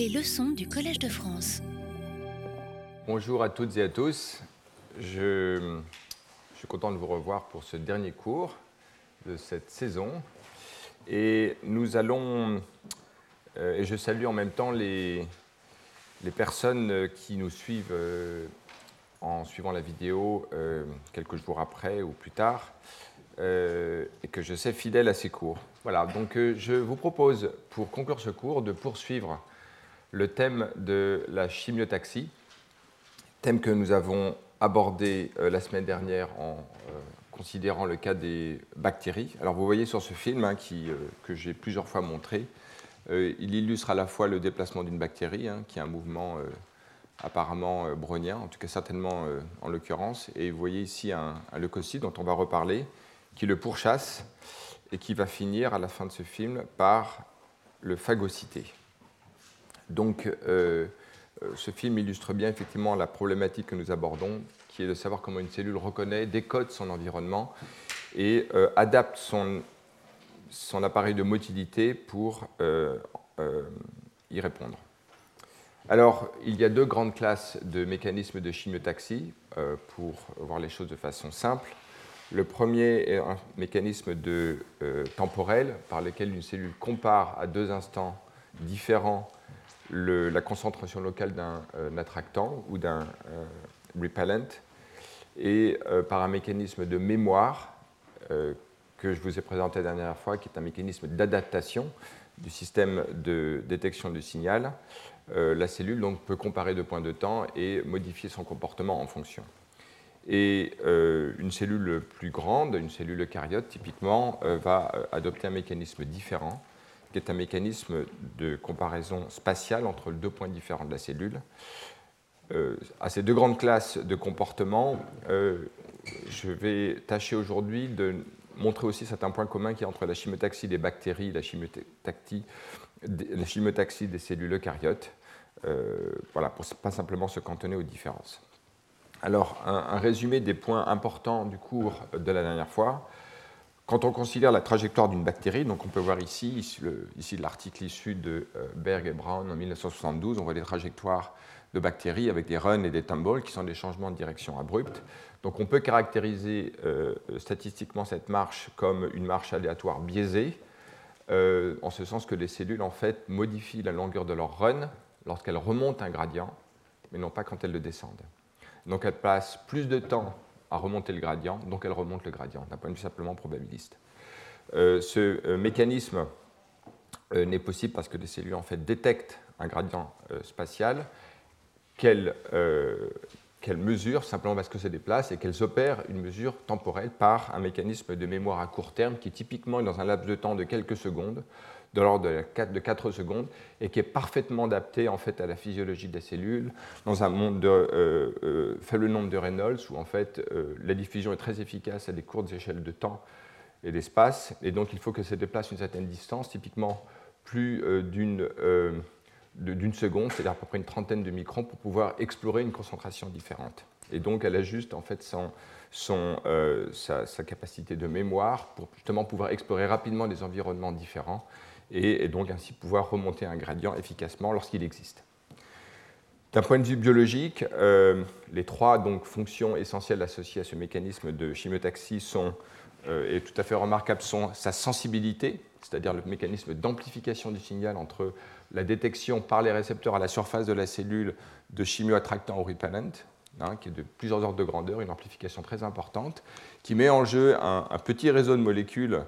Les leçons du Collège de France. Bonjour à toutes et à tous. Je, suis content de vous revoir pour ce dernier cours de cette saison. Et nous allons, euh, et je salue en même temps les, les personnes qui nous suivent euh, en suivant la vidéo euh, quelques jours après ou plus tard, et que je sais fidèles à ces cours. Voilà, donc je vous propose pour conclure ce cours de poursuivre le thème de la chimiotaxie, thème que nous avons abordé euh, la semaine dernière en euh, considérant le cas des bactéries. Alors vous voyez sur ce film hein, euh, que j'ai plusieurs fois montré, il illustre à la fois le déplacement d'une bactérie, hein, qui est un mouvement apparemment brownien, en tout cas certainement en l'occurrence, et vous voyez ici un, un, leucocyte dont on va reparler, qui le pourchasse et qui va finir à la fin de ce film par le phagocyter. Donc, euh, euh, ce film illustre bien effectivement la problématique que nous abordons, qui est de savoir comment une cellule reconnaît, décode son environnement et euh, adapte son, appareil de motilité pour y répondre. Alors, il y a deux grandes classes de mécanismes de chimiotaxie, pour voir les choses de façon simple. Le premier est un mécanisme de, temporel par lequel une cellule compare à deux instants différents la concentration locale d'un euh, attractant ou d'un euh, repellent et euh, par un mécanisme de mémoire que je vous ai présenté la dernière fois, qui est un mécanisme d'adaptation du système de détection du signal, la cellule donc, peut comparer deux points de temps et modifier son comportement en fonction. Et une cellule plus grande, une cellule eucaryote typiquement, va adopter un mécanisme différent qui est un mécanisme de comparaison spatiale entre deux points différents de la cellule. Euh, à ces deux grandes classes de comportement, euh, je vais tâcher aujourd'hui de montrer aussi certains points communs qui entre la chimiotaxie des bactéries la chimiotaxie, la chimiotaxie des cellules eucaryotes, euh, voilà, pour pas simplement se cantonner aux différences. Alors, un, résumé des points importants du cours de la dernière fois. Quand on considère la trajectoire d'une bactérie, donc on peut voir ici, ici, l'article issu de euh, Berg et Brown en 1972, on voit des trajectoires de bactéries avec des runs et des tumbles qui sont des changements de direction abrupts. Donc on peut caractériser euh, statistiquement cette marche comme une marche aléatoire biaisée, euh, en ce sens que les cellules en fait modifient la longueur de leur run lorsqu'elles remontent un gradient, mais non pas quand elles le descendent. Donc elles passent plus de temps à remonter le gradient, donc elle remonte le gradient, d'un point de vue simplement probabiliste. Euh, ce euh, mécanisme euh, n'est possible parce que les cellules en fait détectent un gradient spatial qu'elles mesurent simplement parce que se déplacent et qu'elles opèrent une mesure temporelle par un mécanisme de mémoire à court terme qui typiquement dans un laps de temps de quelques secondes de l'ordre de 4 secondes et qui est parfaitement adapté en fait à la physiologie des cellules dans un monde de euh, euh, faible nombre de Reynolds où en fait euh, la diffusion est très efficace à des courtes échelles de temps et d'espace et donc il faut que ça déplace une certaine distance, typiquement plus d'une d'une seconde, c'est-à-dire à peu près une trentaine de microns pour pouvoir explorer une concentration différente. Et donc elle ajuste en fait son, son, sa, sa, capacité de mémoire pour justement pouvoir explorer rapidement des environnements différents et, donc ainsi pouvoir remonter un gradient efficacement lorsqu'il existe. D'un point de vue biologique, euh, les trois donc, fonctions essentielles associées à ce mécanisme de chimiotaxie sont, euh, et tout à fait remarquables, sont sa sensibilité, c'est-à-dire le mécanisme d'amplification du signal entre la détection par les récepteurs à la surface de la cellule de chimioattractants ou repellent, hein, qui est de plusieurs ordres de grandeur, une amplification très importante, qui met en jeu un petit réseau de molécules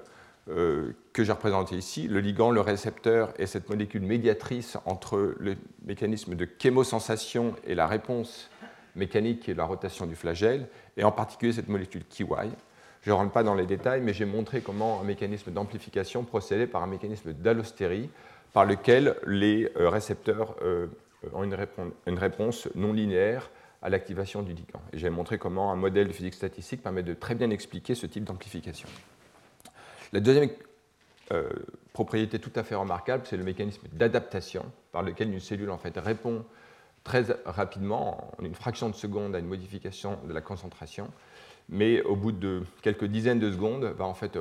euh, que j'ai représenté ici, le ligand, le récepteur et cette molécule médiatrice entre le mécanisme de chémosensation et la réponse mécanique et la rotation du flagelle, et en particulier cette molécule KY. Je ne rentre pas dans les détails, mais j'ai montré comment un mécanisme d'amplification procédait par un mécanisme d'allostérie, par lequel les euh, récepteurs euh, ont une réponse non linéaire à l'activation du ligand. Et j'ai montré comment un modèle de physique statistique permet de très bien expliquer ce type d'amplification. La deuxième euh, propriété tout à fait remarquable, c'est le mécanisme d'adaptation par lequel une cellule en fait, répond très rapidement, en une fraction de seconde, à une modification de la concentration. mais au bout de quelques dizaines de secondes, va en fait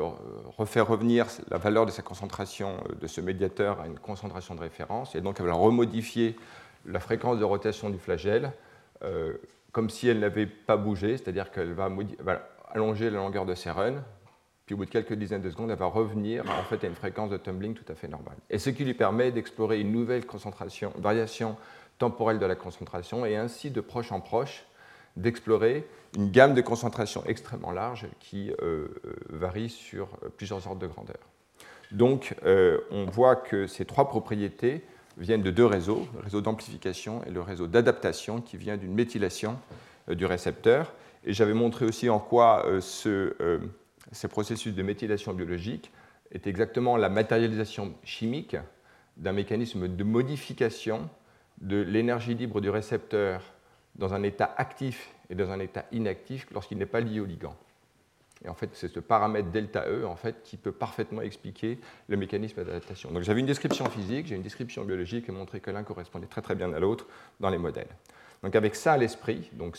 refaire revenir la valeur de sa concentration de ce médiateur à une concentration de référence, et donc elle va remodifier la fréquence de rotation du flagelle comme si elle n'avait pas bougé, c'est-à-dire qu'elle va, allonger la longueur de ses runs, puis au bout de quelques dizaines de secondes, elle va revenir en fait, à une fréquence de tumbling tout à fait normale. Et ce qui lui permet d'explorer une nouvelle concentration, variation temporelle de la concentration, et ainsi de proche en proche d'explorer une gamme de concentration extrêmement large qui euh, euh, varie sur euh, plusieurs ordres de grandeur. Donc, on voit que ces trois propriétés viennent de deux réseaux, le réseau d'amplification et le réseau d'adaptation qui vient d'une méthylation du récepteur. Et j'avais montré aussi en quoi ce, ces processus de méthylation biologique est exactement la matérialisation chimique d'un mécanisme de modification de l'énergie libre du récepteur dans un état actif et dans un état inactif lorsqu'il n'est pas lié au ligand. Et en fait, c'est ce paramètre delta E en fait, qui peut parfaitement expliquer le mécanisme d'adaptation. Donc j'avais une description physique, j'ai une description biologique et montré que l'un correspondait très très bien à l'autre dans les modèles. Donc avec ça à l'esprit, donc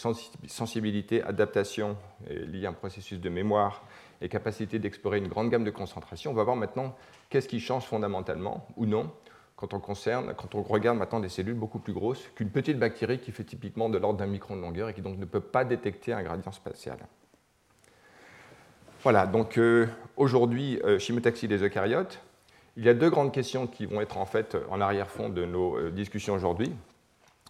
sensibilité, adaptation liée à un processus de mémoire et capacité d'explorer une grande gamme de concentrations, on va voir maintenant qu'est-ce qui change fondamentalement ou non quand on, concerne, regarde maintenant des cellules beaucoup plus grosses qu'une petite bactérie qui fait typiquement de l'ordre d'un micron de longueur et qui donc ne peut pas détecter un gradient spatial. Voilà, donc euh, aujourd'hui, euh, des eucaryotes. Il y a deux grandes questions qui vont être en fait en arrière-fond de nos euh, discussions aujourd'hui.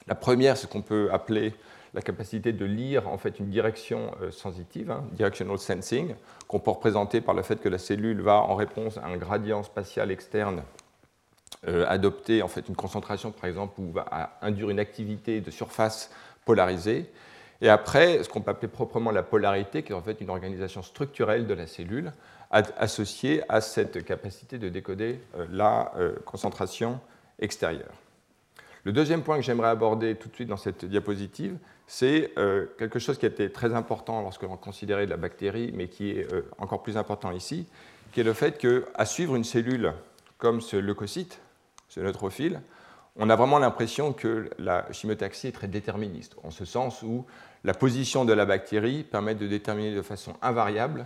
La première, c'est ce qu'on peut appeler la capacité de lire en fait une direction sensitive, hein, directional sensing, qu'on peut représenter par le fait que la cellule va en réponse à un gradient spatial externe adopter en fait une concentration par exemple ou va induire une activité de surface polarisée et après, ce qu'on peut appeler proprement la polarité, qui est en fait une organisation structurelle de la cellule associée à cette capacité de décoder euh, la euh, concentration extérieure. Le deuxième point que j'aimerais aborder tout de suite dans cette diapositive, c'est euh, quelque chose qui été très important lorsque l'on considérait la bactérie, mais qui est encore plus important ici, qui est le fait qu'à suivre une cellule comme ce leucocyte, ce neutrophile, on a vraiment l'impression que la chimiotaxie est très déterministe, en ce sens où la position de la bactérie permet de déterminer de façon invariable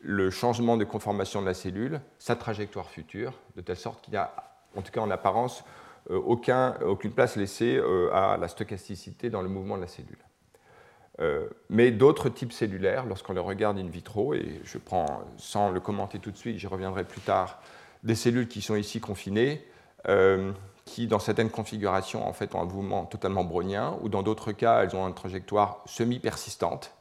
le changement de conformation de la cellule, sa trajectoire future, de telle sorte qu'il n'y a, en tout cas en apparence, euh, aucune place laissée euh, à la stochasticité dans le mouvement de la cellule. Euh, mais d'autres types cellulaires, lorsqu'on les regarde in vitro, et je prends, sans le commenter tout de suite, j'y reviendrai plus tard, des cellules qui sont ici confinées, qui, dans certaines configurations, en fait, ont un mouvement totalement brownien, ou dans d'autres cas, elles ont une trajectoire semi-persistante,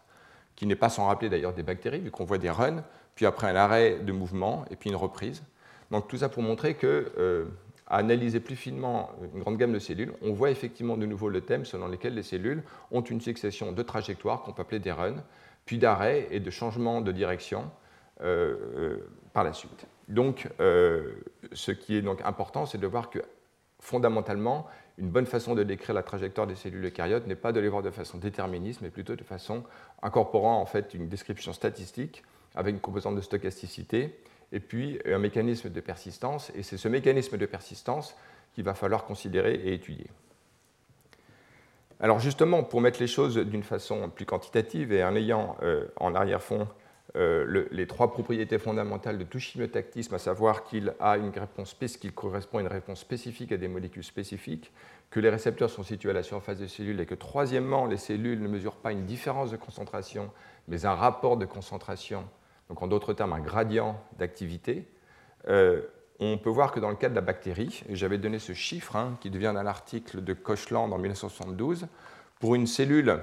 qui n'est pas sans rappeler d'ailleurs des bactéries, vu qu'on voit des runs, puis après un arrêt de mouvement, et puis une reprise. Donc tout ça pour montrer que, à analyser plus finement une grande gamme de cellules, on voit effectivement de nouveau le thème selon lequel les cellules ont une succession de trajectoires qu'on peut appeler des runs, puis d'arrêts et de changements de direction euh, euh, par la suite. Donc, ce qui est donc important, c'est de voir que fondamentalement, une bonne façon de décrire la trajectoire des cellules eucaryotes n'est pas de les voir de façon déterministe, mais plutôt de façon incorporant en fait une description statistique avec une composante de stochasticité et puis un mécanisme de persistance. Et c'est ce mécanisme de persistance qu'il va falloir considérer et étudier. Alors justement, pour mettre les choses d'une façon plus quantitative et en ayant euh, en arrière-fond euh, les trois propriétés fondamentales de tout chimiotactisme, à savoir qu'il a une réponse qu'il correspond à une réponse spécifique à des molécules spécifiques, que les récepteurs sont situés à la surface des cellules et que troisièmement, les cellules ne mesurent pas une différence de concentration, mais un rapport de concentration, donc en d'autres termes un gradient d'activité. Euh, on peut voir que dans le cas de la bactérie, et j'avais donné ce chiffre hein, qui devient un article de Kochland en 1972, pour une cellule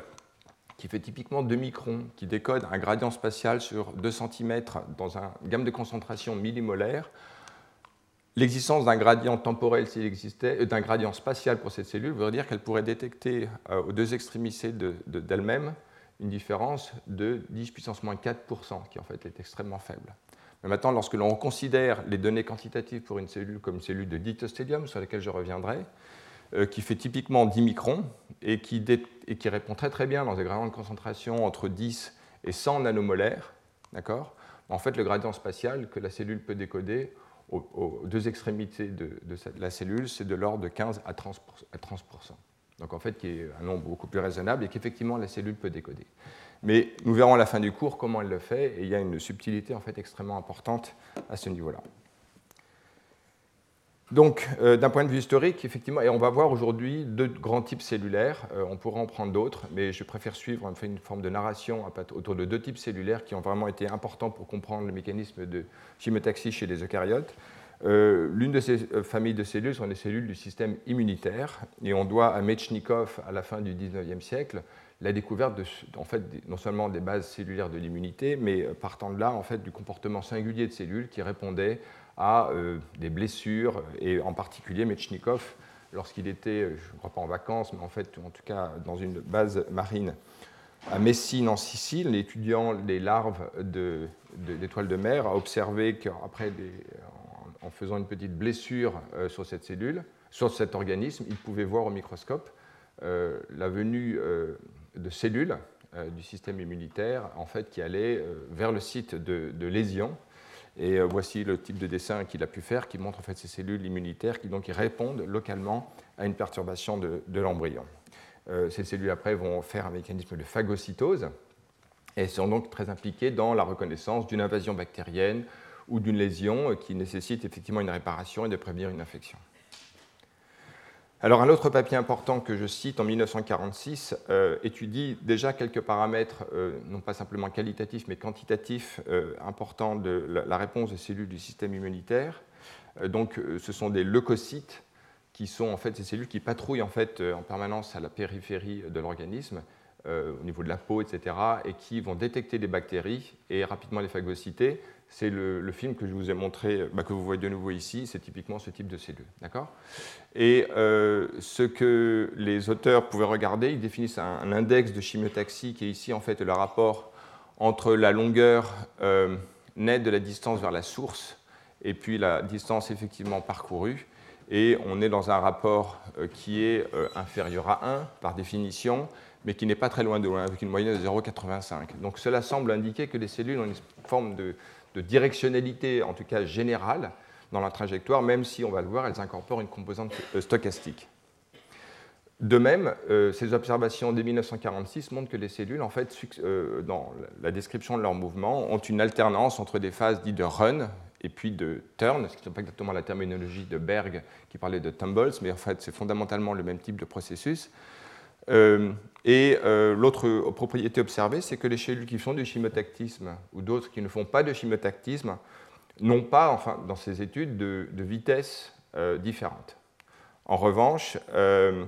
qui fait typiquement 2 microns, qui décode un gradient spatial sur 2 cm dans une gamme de concentration millimolaire, l'existence d'un gradient temporel s'il existait, euh, d'un gradient spatial pour cette cellule voudrait dire qu'elle pourrait détecter euh, aux deux extrémités d'elle-même une différence de 10 puissance moins 4%, qui en fait est extrêmement faible. Mais maintenant, lorsque l'on considère les données quantitatives pour une cellule comme une cellule de dithostélium, sur laquelle je reviendrai, euh, qui fait typiquement 10 microns et qui, répond très très bien dans des gradients de concentration entre 10 et 100 nanomolaires. D'accord? En fait, le gradient spatial que la cellule peut décoder aux, deux extrémités de, la cellule, c'est de l'ordre de 15 à 30%. Donc en fait, qui est un nombre beaucoup plus raisonnable et qu'effectivement la cellule peut décoder. Mais nous verrons à la fin du cours comment elle le fait, et il y a une subtilité en fait extrêmement importante à ce niveau-là. Donc, euh, d'un point de vue historique, effectivement, et on va voir aujourd'hui deux grands types cellulaires, euh, on pourra en prendre d'autres, mais je préfère suivre une forme de narration autour de deux types cellulaires qui ont vraiment été importants pour comprendre le mécanisme de chimiotaxie chez les eucaryotes. Euh, l'une de ces familles de cellules sont les cellules du système immunitaire, et on doit à Mechnikov, à la fin du 19e siècle, la découverte de, en fait, non seulement des bases cellulaires de l'immunité, mais partant de là, en fait, du comportement singulier de cellules qui répondaient à euh, des blessures, et en particulier Mechnikov, lorsqu'il était, je ne crois pas en vacances, mais en fait, en tout cas, dans une base marine. À Messine, en Sicile, étudiant les larves d'étoiles de, de, mer, a observé qu'après, en, faisant une petite blessure euh, sur cette cellule, sur cet organisme, il pouvait voir au microscope euh, la venue de cellules du système immunitaire en fait, qui allaient vers le site de, lésion et euh, voici le type de dessin qu'il a pu faire qui montre en fait ces cellules immunitaires qui donc répondent localement à une perturbation de, l'embryon. Euh, ces cellules après vont faire un mécanisme de phagocytose et sont donc très impliquées dans la reconnaissance d'une invasion bactérienne ou d'une lésion qui nécessite effectivement une réparation et de prévenir une infection. Alors un autre papier important que je cite en 1946 euh, étudie déjà quelques paramètres, euh, non pas simplement qualitatifs, mais quantitatifs euh, importants de la, réponse des cellules du système immunitaire. donc ce sont des leucocytes qui sont en fait ces cellules qui patrouillent en, fait, en permanence à la périphérie de l'organisme, au niveau de la peau, etc., et qui vont détecter des bactéries et rapidement les phagocyter c'est le, film que je vous ai montré, bah, que vous voyez de nouveau ici, c'est typiquement ce type de cellule. D'accord? Et euh, ce que les auteurs pouvaient regarder, ils définissent un, index de chimiotaxie qui est ici en fait le rapport entre la longueur euh, nette de la distance vers la source et puis la distance effectivement parcourue. Et on est dans un rapport euh, qui est inférieur à 1 par définition, mais qui n'est pas très loin de loin, avec une moyenne de 0,85. Donc cela semble indiquer que les cellules ont une forme de de directionnalité, en tout cas générale, dans la trajectoire, même si, on va le voir, elles incorporent une composante euh, stochastique. De même, euh, ces observations dès 1946 montrent que les cellules, en fait, euh, dans la description de leur mouvement, ont une alternance entre des phases dites de run et puis de turn, ce qui n'est pas exactement la terminologie de Berg qui parlait de tumbles, mais en fait, c'est fondamentalement le même type de processus. Et euh, l'autre propriété observée, c'est que les cellules qui font du chimotactisme ou d'autres qui ne font pas de chimotactisme n'ont pas, enfin, dans ces études, de, vitesse euh, différente. En revanche, euh,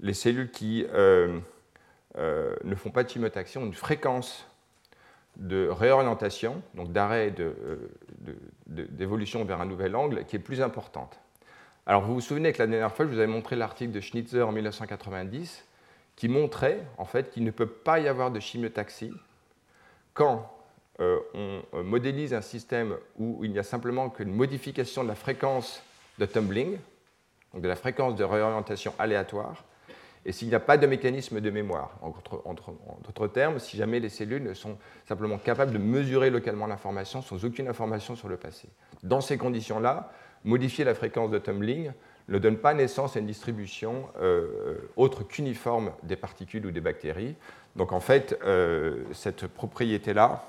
les cellules qui ne font pas de chimiotaxie ont une fréquence de réorientation, donc d'arrêt d'évolution vers un nouvel angle, qui est plus importante. Alors vous vous souvenez que la dernière fois, je vous avais montré l'article de Schnitzer en 1990 qui montrait en fait qu'il ne peut pas y avoir de chimiotaxie quand euh, on euh, modélise un système où il n'y a simplement qu'une modification de la fréquence de tumbling, donc de la fréquence de réorientation aléatoire, et s'il n'y a pas de mécanisme de mémoire. En d'autres termes, si jamais les cellules ne sont simplement capables de mesurer localement l'information sans aucune information sur le passé. Dans ces conditions-là, modifier la fréquence de tumbling ne donne pas naissance à une distribution euh, autre qu'uniforme des particules ou des bactéries. Donc en fait, euh, cette propriété-là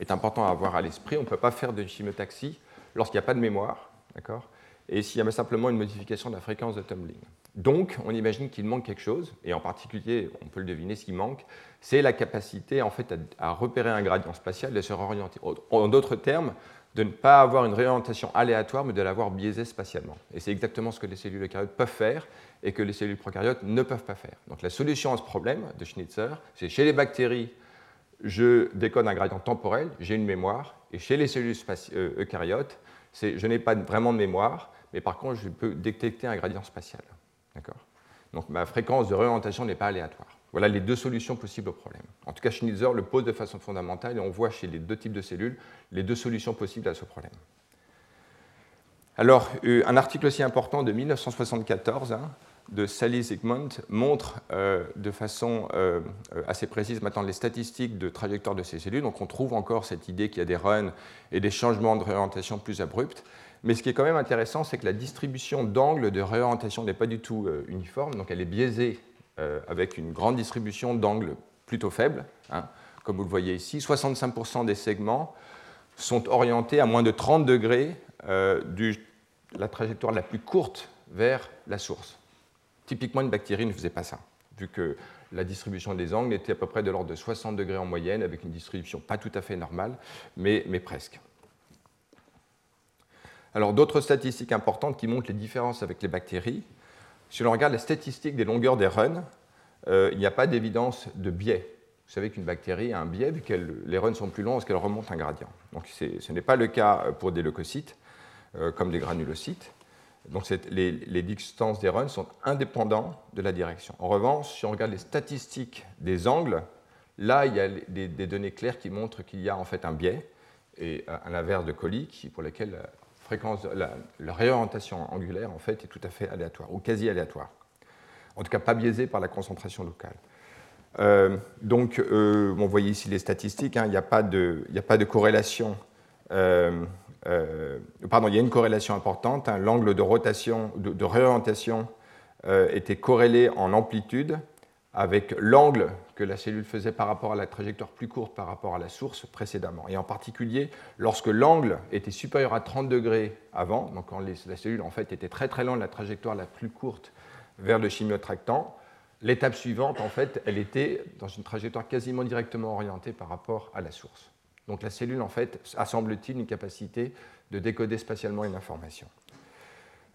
est importante à avoir à l'esprit. On ne peut pas faire de chimiotaxie lorsqu'il n'y a pas de mémoire, d'accord? Et s'il y a simplement une modification de la fréquence de tumbling. Donc, on imagine qu'il manque quelque chose, et en particulier, on peut le deviner, ce qui manque, c'est la capacité en fait, à, repérer un gradient spatial et se réorienter. En d'autres termes, de ne pas avoir une réorientation aléatoire, mais de l'avoir biaisée spatialement. Et c'est exactement ce que les cellules eucaryotes peuvent faire et que les cellules prokaryotes ne peuvent pas faire. Donc la solution à ce problème de Schnitzer, c'est chez les bactéries, je décode un gradient temporel, j'ai une mémoire, et chez les cellules euh, eucaryotes, je n'ai pas vraiment de mémoire, mais par contre, je peux détecter un gradient spatial. Donc ma fréquence de réorientation n'est pas aléatoire. Voilà les deux solutions possibles au problème. En tout cas, Schnitzer le pose de façon fondamentale et on voit chez les deux types de cellules les deux solutions possibles à ce problème. Alors, euh, un article aussi important de 1974 hein, de Sally Zygmunt montre euh, de façon euh, assez précise maintenant les statistiques de trajectoire de ces cellules. Donc, on trouve encore cette idée qu'il y a des runs et des changements de réorientation plus abrupts. Mais ce qui est quand même intéressant, c'est que la distribution d'angles de réorientation n'est pas du tout uniforme, donc elle est biaisée euh, avec une grande distribution d'angles plutôt faible. Hein. Comme vous le voyez ici, 65% des segments sont orientés à moins de 30 degrés euh, de la trajectoire la plus courte vers la source. Typiquement, une bactérie ne faisait pas ça, vu que la distribution des angles était à peu près de l'ordre de 60 degrés en moyenne, avec une distribution pas tout à fait normale, mais presque. Alors d'autres statistiques importantes qui montrent les différences avec les bactéries. Si l'on regarde les statistiques des longueurs des runs, euh, il n'y a pas d'évidence de biais. Vous savez qu'une bactérie a un biais vu que les runs sont plus longs parce qu'elle remonte un gradient. Donc ce n'est pas le cas pour des leucocytes, euh, comme des granulocytes. Donc les, distances des runs sont indépendants de la direction. En revanche, si on regarde les statistiques des angles, là, il y a des, données claires qui montrent qu'il y a en fait un biais, et à l'inverse de coliques, pour lesquels la, réorientation angulaire en fait, est tout à fait aléatoire, ou quasi aléatoire. En tout cas, pas biaisée par la concentration locale. Euh, donc, euh, vous voyez ici les statistiques, hein, il n'y a, pas de corrélation euh, euh, pardon, il y a une corrélation importante. Hein. L'angle de rotation, de, réorientation était corrélé en amplitude avec l'angle que la cellule faisait par rapport à la trajectoire plus courte par rapport à la source précédemment. Et en particulier, lorsque l'angle était supérieur à 30 degrés avant, donc quand la cellule en fait était très très loin de la trajectoire la plus courte vers le chimiotractant, l'étape suivante, en fait, elle était dans une trajectoire quasiment directement orientée par rapport à la source. Donc la cellule, en fait, a, semble-t-il, une capacité de décoder spatialement une information.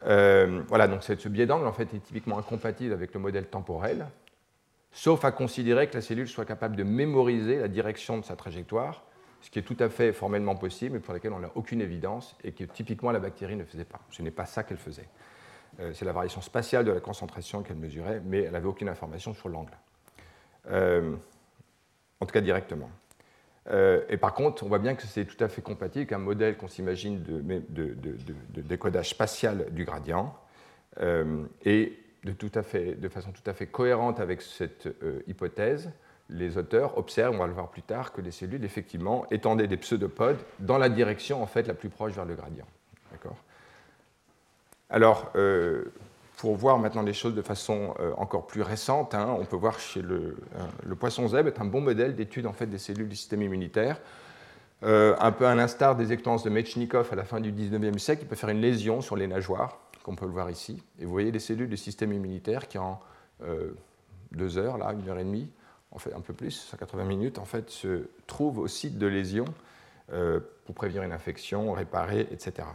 Euh, voilà, donc ce biais d'angle, en fait, est typiquement incompatible avec le modèle temporel, sauf à considérer que la cellule soit capable de mémoriser la direction de sa trajectoire, ce qui est tout à fait formellement possible, mais pour lequel on n'a aucune évidence, et que typiquement la bactérie ne faisait pas. Ce n'est pas ça qu'elle faisait. Euh, c'est la variation spatiale de la concentration qu'elle mesurait, mais elle n'avait aucune information sur l'angle. Euh, en tout cas directement. Euh, et par contre, on voit bien que c'est tout à fait compatible avec un modèle qu'on s'imagine de, décodage spatial du gradient. Et de, façon tout à fait cohérente avec cette euh, hypothèse, les auteurs observent, on va le voir plus tard, que les cellules, effectivement, étendaient des pseudopodes dans la direction en fait, la plus proche vers le gradient. Alors, pour voir maintenant les choses de façon euh, encore plus récente, hein, on peut voir chez le, euh, poisson zèbre est un bon modèle d'étude en fait, des cellules du système immunitaire. Euh, un peu à l'instar des expériences de Mechnikov à la fin du 19e siècle, il peut faire une lésion sur les nageoires, comme on peut le voir ici. Et vous voyez les cellules du système immunitaire qui en deux heures, là, une heure et demie, en fait un peu plus, 180 minutes, en fait, se trouvent au site de lésion pour prévenir une infection, réparer, etc.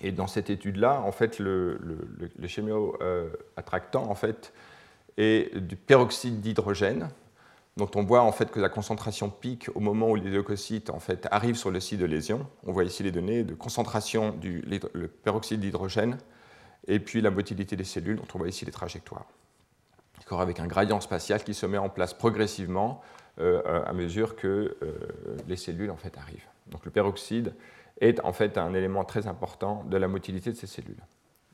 Et dans cette étude-là, en fait, le, le, chimio-attractant en fait, est du peroxyde d'hydrogène, dont on voit en fait que la concentration pique au moment où les leucocytes arrivent sur le site de lésion. On voit ici les données de concentration du peroxyde d'hydrogène et puis la motilité des cellules, dont on voit ici les trajectoires. Avec un gradient spatial qui se met en place progressivement euh, à mesure que euh, les cellules arrivent. Donc le peroxyde est en fait un élément très important de la motilité de ces cellules.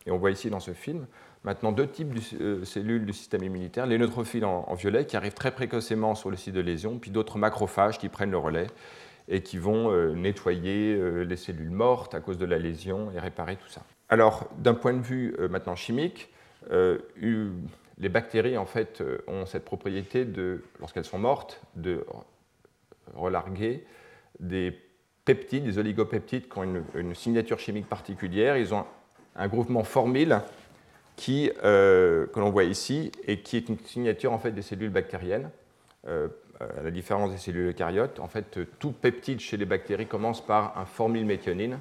Et on voit ici dans ce film maintenant deux types de euh, cellules du système immunitaire, les neutrophiles en, violet qui arrivent très précocement sur le site de lésion, puis d'autres macrophages qui prennent le relais et qui vont euh, nettoyer euh, les cellules mortes à cause de la lésion et réparer tout ça. Alors, d'un point de vue maintenant chimique, les bactéries en fait ont cette propriété de, lorsqu'elles sont mortes, de relarguer des peptides, des oligopeptides qui ont une, signature chimique particulière. Ils ont un groupement formyle euh, que l'on voit ici et qui est une signature en fait des cellules bactériennes. Euh, à la différence des cellules eucaryotes, en fait, tout peptide chez les bactéries commence par un formylméthionine.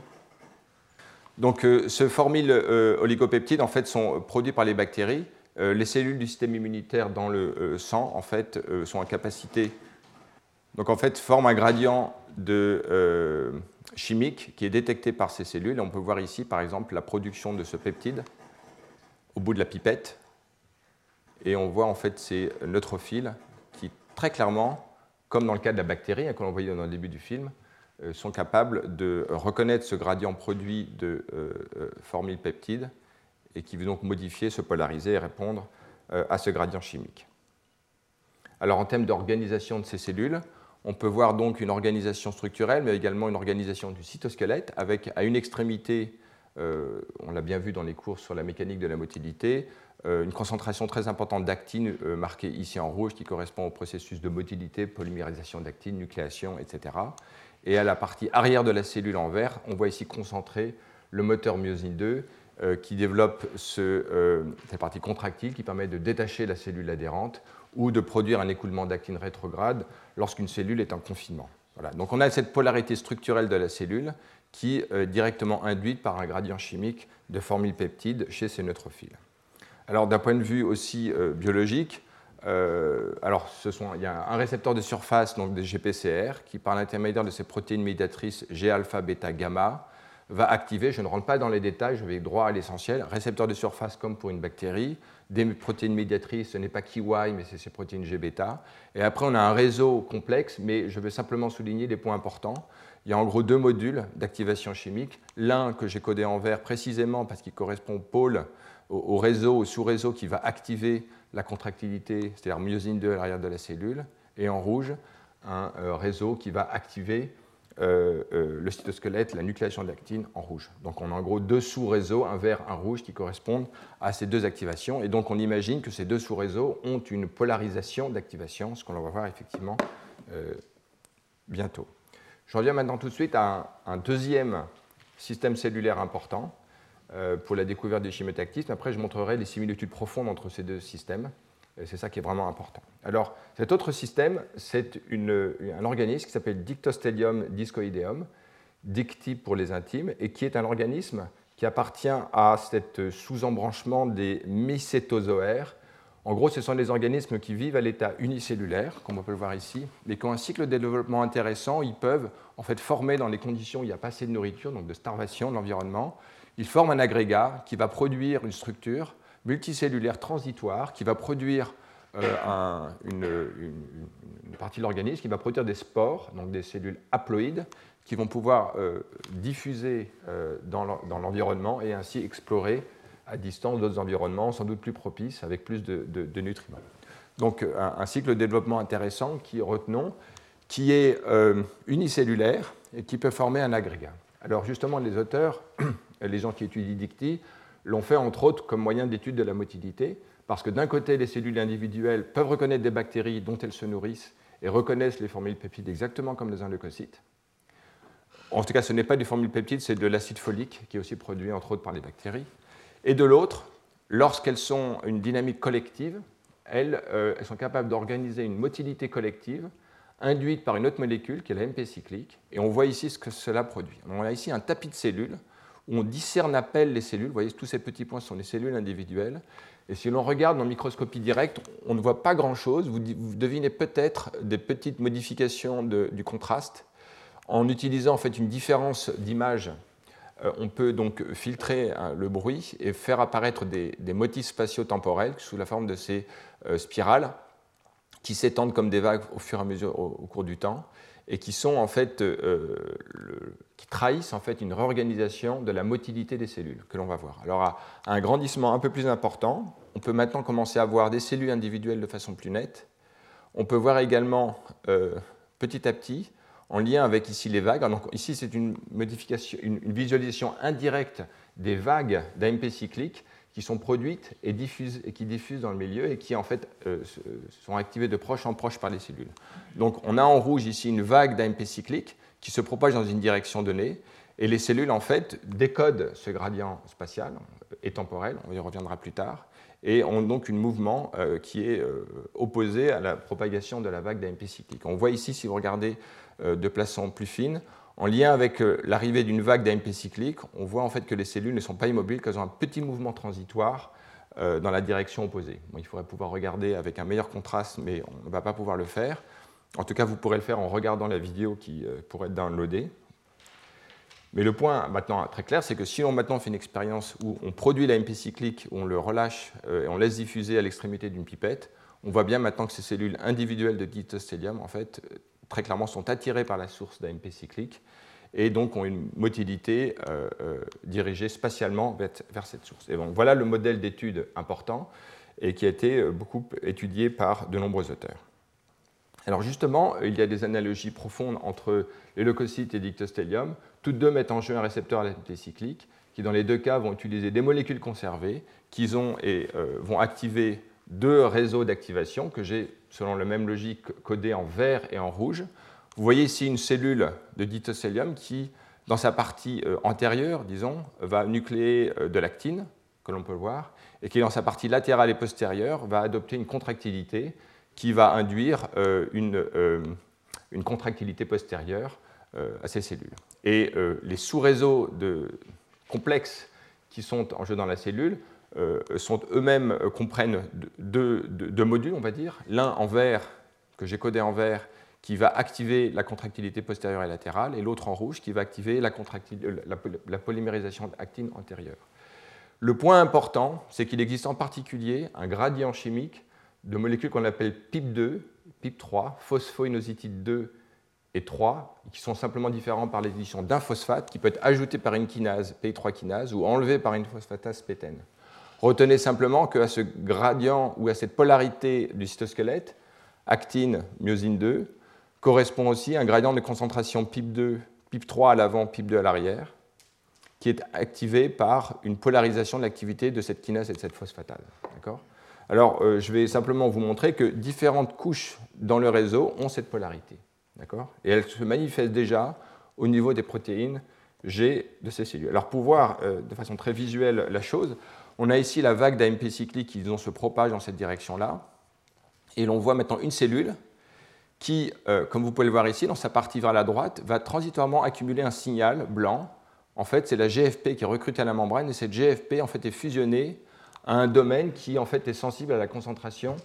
Donc, euh, ce formyle oligopeptide en fait sont produits par les bactéries. les cellules du système immunitaire dans le sang en fait sont en capacité donc en fait forment un gradient de, euh, chimique qui est détecté par ces cellules. on peut voir ici, par exemple, la production de ce peptide au bout de la pipette. Et on voit en fait ces neutrophiles qui, très clairement, comme dans le cas de la bactérie, hein, que l'on voyait dans le début du film, euh, sont capables de reconnaître ce gradient produit de euh, formylpeptide et qui veut donc modifier, se polariser et répondre à ce gradient chimique. Alors en termes d'organisation de ces cellules, on peut voir donc une organisation structurelle, mais également une organisation du cytosquelette, avec à une extrémité on l'a bien vu dans les cours sur la mécanique de la motilité, une concentration très importante d'actine marquée ici en rouge qui correspond au processus de motilité, polymérisation d'actine, nucléation, etc. Et à la partie arrière de la cellule en vert, on voit ici concentré le moteur myosine 2 euh, qui développe euh, cette partie contractile qui permet de détacher la cellule adhérente ou de produire un écoulement d'actine rétrograde lorsqu'une cellule est en confinement. Voilà. Donc on a cette polarité structurelle de la cellule qui est directement induite par un gradient chimique de formylpeptide chez ces neutrophiles. Alors d'un point de vue aussi euh, biologique, alors ce sont, il y a un récepteur de surface, donc des GPCR, qui par l'intermédiaire de ces protéines médiatrices G-alpha, bêta, gamma, va activer, je ne rentre pas dans les détails, je vais droit à l'essentiel, récepteur de surface comme pour une bactérie, des protéines médiatrices, ce n'est pas KY, mais c'est ces protéines G-bêta. Et après, on a un réseau complexe, mais je vais simplement souligner des points importants. Il y a en gros deux modules d'activation chimique. L'un que j'ai codé en vert précisément parce qu'il correspond au pôle, au, réseau, au sous-réseau qui va activer la contractilité, c'est-à-dire myosine 2 à l'arrière de la cellule. Et en rouge, un euh, réseau qui va activer euh, euh, le cytosquelette, la nucléation de l'actine en rouge. Donc on a en gros deux sous-réseaux, un vert, un rouge, qui correspondent à ces deux activations. Et donc on imagine que ces deux sous-réseaux ont une polarisation d'activation, ce qu'on va voir effectivement bientôt. Je reviens maintenant tout de suite à un, deuxième système cellulaire important pour la découverte du chimiotactisme. Après, je montrerai les similitudes profondes entre ces deux systèmes. C'est ça qui est vraiment important. Alors, cet autre système, c'est un organisme qui s'appelle Dictostelium discoideum, dicti pour les intimes, et qui est un organisme qui appartient à cet sous-embranchement des mycétozoaires. En gros, ce sont des organismes qui vivent à l'état unicellulaire, comme on peut le voir ici, mais qui ont un cycle de développement intéressant. Ils peuvent en fait former dans les conditions où il n'y a pas assez de nourriture, donc de starvation de l'environnement. Ils forment un agrégat qui va produire une structure multicellulaire transitoire qui va produire euh, une, partie de l'organisme qui va produire des spores, donc des cellules haploïdes, qui vont pouvoir euh, diffuser euh, dans l'environnement et ainsi explorer à distance d'autres environnements, sans doute plus propices, avec plus de, nutriments. Donc un, cycle de développement intéressant qui, retenons, qui est unicellulaire et qui peut former un agrégat. Alors justement, les auteurs, les gens qui étudient Dicty, l'ont fait entre autres comme moyen d'étude de la motilité, parce que d'un côté, les cellules individuelles peuvent reconnaître des bactéries dont elles se nourrissent et reconnaissent les formules peptides exactement comme les leucocytes. En tout cas, ce n'est pas du peptides, c'est de l'acide folique qui est aussi produit entre autres par les bactéries. Et de l'autre, lorsqu'elles sont une dynamique collective, elles, euh, elles sont capables d'organiser une motilité collective induite par une autre molécule qui est la MP cyclique. Et on voit ici ce que cela produit. On a ici un tapis de cellules où on discerne à pelle les cellules. Vous voyez, tous ces petits points sont les cellules individuelles. Et si l'on regarde dans microscopie directe, on ne voit pas grand-chose. Vous, devinez peut-être des petites modifications du contraste. En utilisant en fait une différence d'image, on peut donc filtrer hein, le bruit et faire apparaître des, motifs spatio-temporels sous la forme de ces euh, spirales qui s'étendent comme des vagues au fur et à mesure au cours du temps et qui sont en fait euh, qui trahissent en fait une réorganisation de la motilité des cellules que l'on va voir. Alors à, un grandissement un peu plus important, on peut maintenant commencer à voir des cellules individuelles de façon plus nette. On peut voir également euh, petit à petit, en lien avec ici les vagues. Donc ici c'est une modification, une, visualisation indirecte des vagues d'AMP cyclique qui sont produites et, diffusent, et qui diffusent dans le milieu et qui en fait euh, sont activées de proche en proche par les cellules. Donc on a en rouge ici une vague d'AMP cyclique qui se propage dans une direction donnée et les cellules en fait décodent ce gradient spatial et temporel, on y reviendra plus tard, et ont donc un mouvement euh, qui est euh, opposé à la propagation de la vague d'AMP cyclique. On voit ici, si vous regardez de façon plus fine, en lien avec euh, l'arrivée d'une vague d'AMP cyclique, on voit en fait que les cellules ne sont pas immobiles, qu'elles ont un petit mouvement transitoire euh, dans la direction opposée. il faudrait pouvoir regarder avec un meilleur contraste, mais on ne va pas pouvoir le faire. En tout cas, vous pourrez le faire en regardant la vidéo qui euh, pourrait être downloadée. Mais le point maintenant très clair, c'est que si on maintenant fait une expérience où on produit l'AMP cyclique, on le relâche et on laisse diffuser à l'extrémité d'une pipette, on voit bien maintenant que ces cellules individuelles de dithostélium en fait, très clairement sont attirés par la source d'AMP cyclique et donc ont une motilité euh, euh, dirigée spatialement vers, cette source. Et voilà le modèle d'étude important et qui a été euh, beaucoup étudié par de nombreux auteurs. Alors justement, il y a des analogies profondes entre les leucocytes et dictostelium. Toutes deux mettent en jeu un récepteur à l'AMP cyclique qui dans les deux cas vont utiliser des molécules conservées qui ont et vont activer deux réseaux d'activation que j'ai, selon la même logique, codés en vert et en rouge. Vous voyez ici une cellule de dithocélium qui, dans sa partie euh, antérieure, disons, va nucléer de l'actine, que l'on peut voir, et qui, dans sa partie latérale et postérieure, va adopter une contractilité qui va induire une, une contractilité postérieure à ces cellules. Et les sous-réseaux complexes qui sont en jeu dans la cellule sont eux-mêmes comprennent deux, modules, on va dire. L'un en vert, que j'ai codé en vert, qui va activer la contractilité postérieure et latérale, et l'autre en rouge qui va activer la, la polymérisation d'actine antérieure. Le point important, c'est qu'il existe en particulier un gradient chimique de molécules qu'on appelle PIP2, PIP3, phosphoinositide 2 et 3, qui sont simplement différents par l'addition d'un phosphate qui peut être ajouté par une kinase, PI3 kinase, ou enlevé par une phosphatase PTEN. Retenez simplement qu'à ce gradient ou à cette polarité du cytosquelette, actine, myosine 2, correspond aussi un gradient de concentration PIP2, PIP3 à l'avant, PIP2 à l'arrière, qui est activé par une polarisation de l'activité de cette kinase et de cette phosphatase. Alors, euh, je vais simplement vous montrer que différentes couches dans le réseau ont cette polarité. Et elle se manifeste déjà au niveau des protéines G de ces cellules. Alors pour voir euh, de façon très visuelle la chose, on a ici la vague d'AMP cyclique qui se propage dans cette direction-là. Et l'on voit maintenant une cellule qui, euh, comme vous pouvez le voir ici, dans sa partie vers la droite, va transitoirement accumuler un signal blanc. En fait, c'est la GFP qui est recrutée à la membrane et cette GFP en fait, est fusionnée à un domaine qui en fait, est sensible à la concentration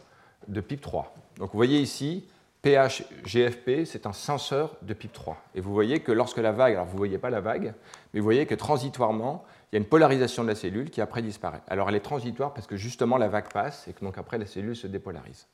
de PIP3. Donc vous voyez ici pH GFP, c'est un senseur de PIP3. Et vous voyez que lorsque la vague, alors vous ne voyez pas la vague, mais vous voyez que transitoirement, il y a une polarisation de la cellule qui après disparaît. Alors elle est transitoire parce que justement la vague passe et que donc après la cellule se dépolarise.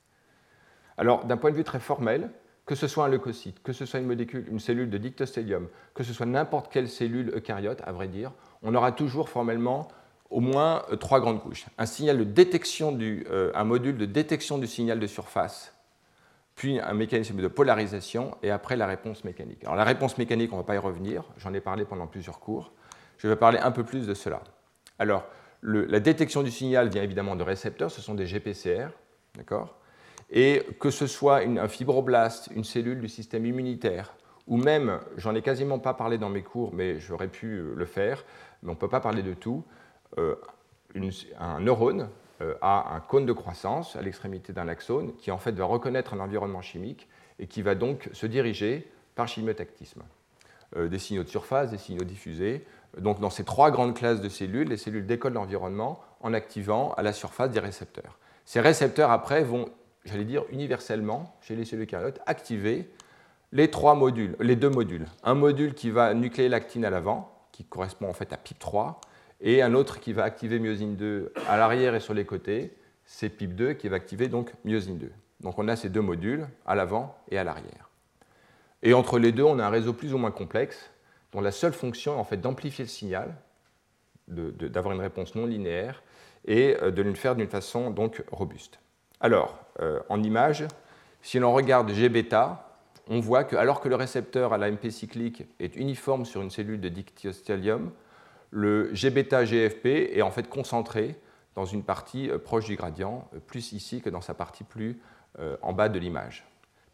Alors d'un point de vue très formel, que ce soit un leucocyte, que ce soit une molécule, une cellule de dictostélium, que ce soit n'importe quelle cellule eucaryote, à vrai dire, on aura toujours formellement au moins euh, trois grandes couches. Un signal de détection du, euh, un module de détection du signal de surface puis un mécanisme de polarisation, et après la réponse mécanique. Alors la réponse mécanique, on ne va pas y revenir, j'en ai parlé pendant plusieurs cours, je vais parler un peu plus de cela. Alors, la détection du signal vient évidemment de récepteurs, ce sont des GPCR, d'accord? Et que ce soit un fibroblast, une cellule du système immunitaire, ou même, j'en ai quasiment pas parlé dans mes cours, mais j'aurais pu le faire, mais on ne peut pas parler de tout, euh, un neurone, euh, a un cône de croissance à l'extrémité d'un axone qui en fait va reconnaître un environnement chimique et qui va donc se diriger par chimiotactisme. Euh, des signaux de surface, des signaux diffusés. Donc dans ces trois grandes classes de cellules, les cellules décodent l'environnement en activant à la surface des récepteurs. Ces récepteurs après vont, j'allais dire universellement, chez les cellules eucaryotes, activer les trois modules, les deux modules. Un module qui va nucléer l'actine à l'avant, qui correspond en fait à PIP3, et un autre qui va activer myosine 2 à l'arrière et sur les côtés, c'est PIP2 qui va activer donc myosine 2. Donc on a ces deux modules, à l'avant et à l'arrière. Et entre les deux, on a un réseau plus ou moins complexe, dont la seule fonction est en fait d'amplifier le signal, d'avoir une réponse non linéaire, et euh, de le faire d'une façon donc robuste. Alors, euh, en image, si l'on regarde G-bêta, on voit que alors que le récepteur à la MP cyclique est uniforme sur une cellule de dictyostelium, le G-bêta GFP est en fait concentré dans une partie euh, proche du gradient, plus ici que dans sa partie plus en bas de l'image.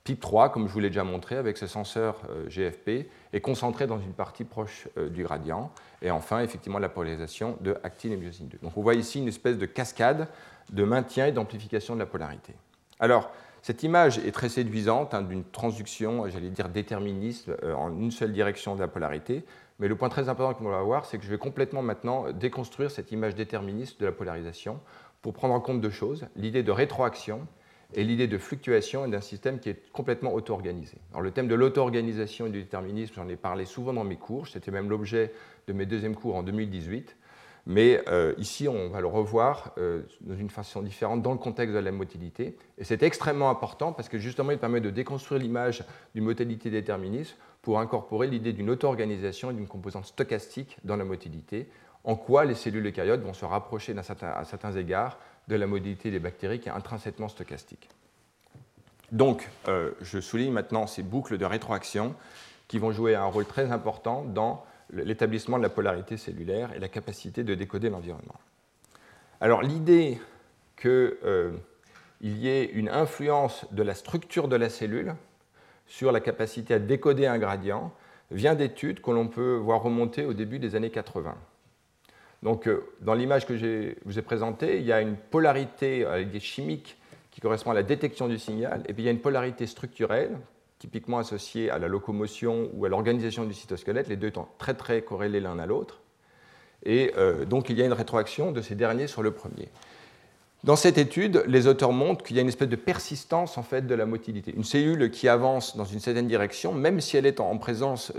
PIP3, comme je vous l'ai déjà montré avec ce senseur GFP, est concentré dans une partie proche du gradient. Et enfin, effectivement, la polarisation de actine et myosine 2. Donc on voit ici une espèce de cascade de maintien et d'amplification de la polarité. Alors, cette image est très séduisante, hein, d'une transduction, j'allais dire déterministe, en une seule direction de la polarité, mais le point très important qu'on va voir, c'est que je vais complètement maintenant déconstruire cette image déterministe de la polarisation pour prendre en compte deux choses, l'idée de rétroaction et l'idée de fluctuation d'un système qui est complètement auto-organisé. Alors le thème de l'auto-organisation et du déterminisme, j'en ai parlé souvent dans mes cours, c'était même l'objet de mes deuxièmes cours en 2018. Mais euh, ici, on va le revoir euh, d'une façon différente dans le contexte de la motilité. Et c'est extrêmement important parce que justement, il permet de déconstruire l'image d'une motilité déterministe pour incorporer l'idée d'une auto-organisation et d'une composante stochastique dans la motilité, en quoi les cellules eucaryotes vont se rapprocher à certains égards de la motilité des bactéries qui est intrinsèquement stochastique. Donc, euh, je souligne maintenant ces boucles de rétroaction qui vont jouer un rôle très important dans l'établissement de la polarité cellulaire et la capacité de décoder l'environnement. Alors l'idée qu'il euh, y ait une influence de la structure de la cellule sur la capacité à décoder un gradient vient d'études que l'on peut voir remonter au début des années 80. Donc, euh, dans l'image que je vous ai présentée, il y a une polarité euh, chimique qui correspond à la détection du signal, et puis il y a une polarité structurelle, typiquement associée à la locomotion ou à l'organisation du cytosquelette, les deux étant très très corrélés l'un à l'autre. Et euh, donc il y a une rétroaction de ces derniers sur le premier. Dans cette étude, les auteurs montrent qu'il y a une espèce de persistance en fait de la motilité. Une cellule qui avance dans une certaine direction, même si elle est en présence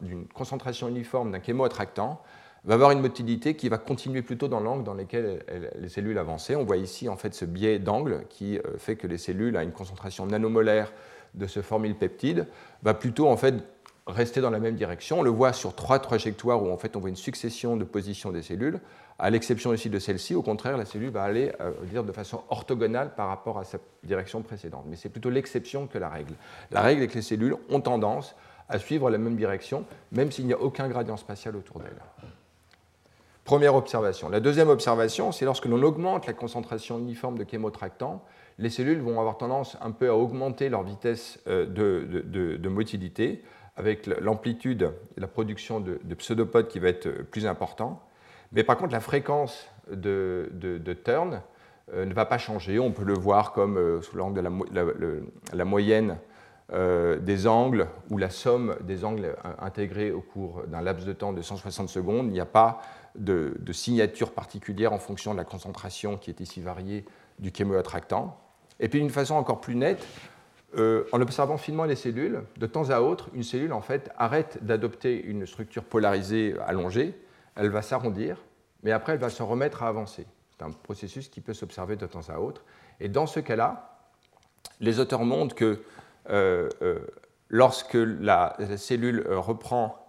d'une concentration uniforme d'un chémoattractant, va avoir une motilité qui va continuer plutôt dans l'angle dans lequel les cellules avançaient. On voit ici en fait ce biais d'angle qui euh, fait que les cellules à une concentration nanomolaire de ce formylpeptide va plutôt en fait rester dans la même direction. On le voit sur trois trajectoires où en fait on voit une succession de positions des cellules. À l'exception ici de celle-ci, au contraire, la cellule va aller euh, dire de façon orthogonale par rapport à sa direction précédente. Mais c'est plutôt l'exception que la règle. La règle est que les cellules ont tendance à suivre la même direction, même s'il n'y a aucun gradient spatial autour d'elles. Première observation. La deuxième observation, c'est lorsque l'on augmente la concentration uniforme de chémotractants, les cellules vont avoir tendance un peu à augmenter leur vitesse euh, de, motilité, avec l'amplitude la production de, pseudopodes qui va être plus important. Mais par contre, la fréquence de, turn euh, ne va pas changer. On peut le voir comme euh, sous l'angle de la, moyenne des angles ou la somme des angles intégrés au cours d'un laps de temps de 160 secondes. Il n'y a pas de, signature particulière en fonction de la concentration qui est ici variée du chémoattractant. Et puis d'une façon encore plus nette, euh, en observant finement les cellules, de temps à autre, une cellule en fait arrête d'adopter une structure polarisée allongée, elle va s'arrondir, mais après elle va se remettre à avancer. C'est un processus qui peut s'observer de temps à autre. Et dans ce cas-là, les auteurs montrent que euh, euh, lorsque la, cellule reprend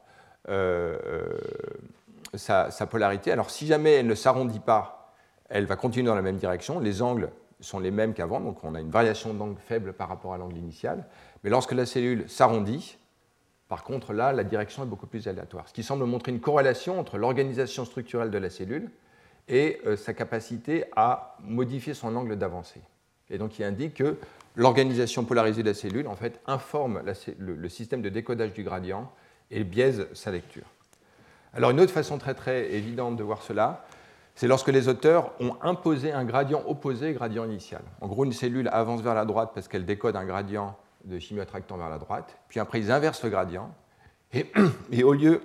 sa, polarité. Alors si jamais elle ne s'arrondit pas, elle va continuer dans la même direction. Les angles sont les mêmes qu'avant, donc on a une variation d'angle faible par rapport à l'angle initial. Mais lorsque la cellule s'arrondit, par contre, là, la direction est beaucoup plus aléatoire, ce qui semble montrer une corrélation entre l'organisation structurelle de la cellule et euh, sa capacité à modifier son angle d'avancée. Et donc, il indique que l'organisation polarisée de la cellule, en fait, informe le système de décodage du gradient et biaise sa lecture. Alors une autre façon très très évidente de voir cela, c'est lorsque les auteurs ont imposé un gradient opposé au gradient initial. En gros, une cellule avance vers la droite parce qu'elle décode un gradient de chimioattractant vers la droite, puis après ils inversent le gradient, et, au lieu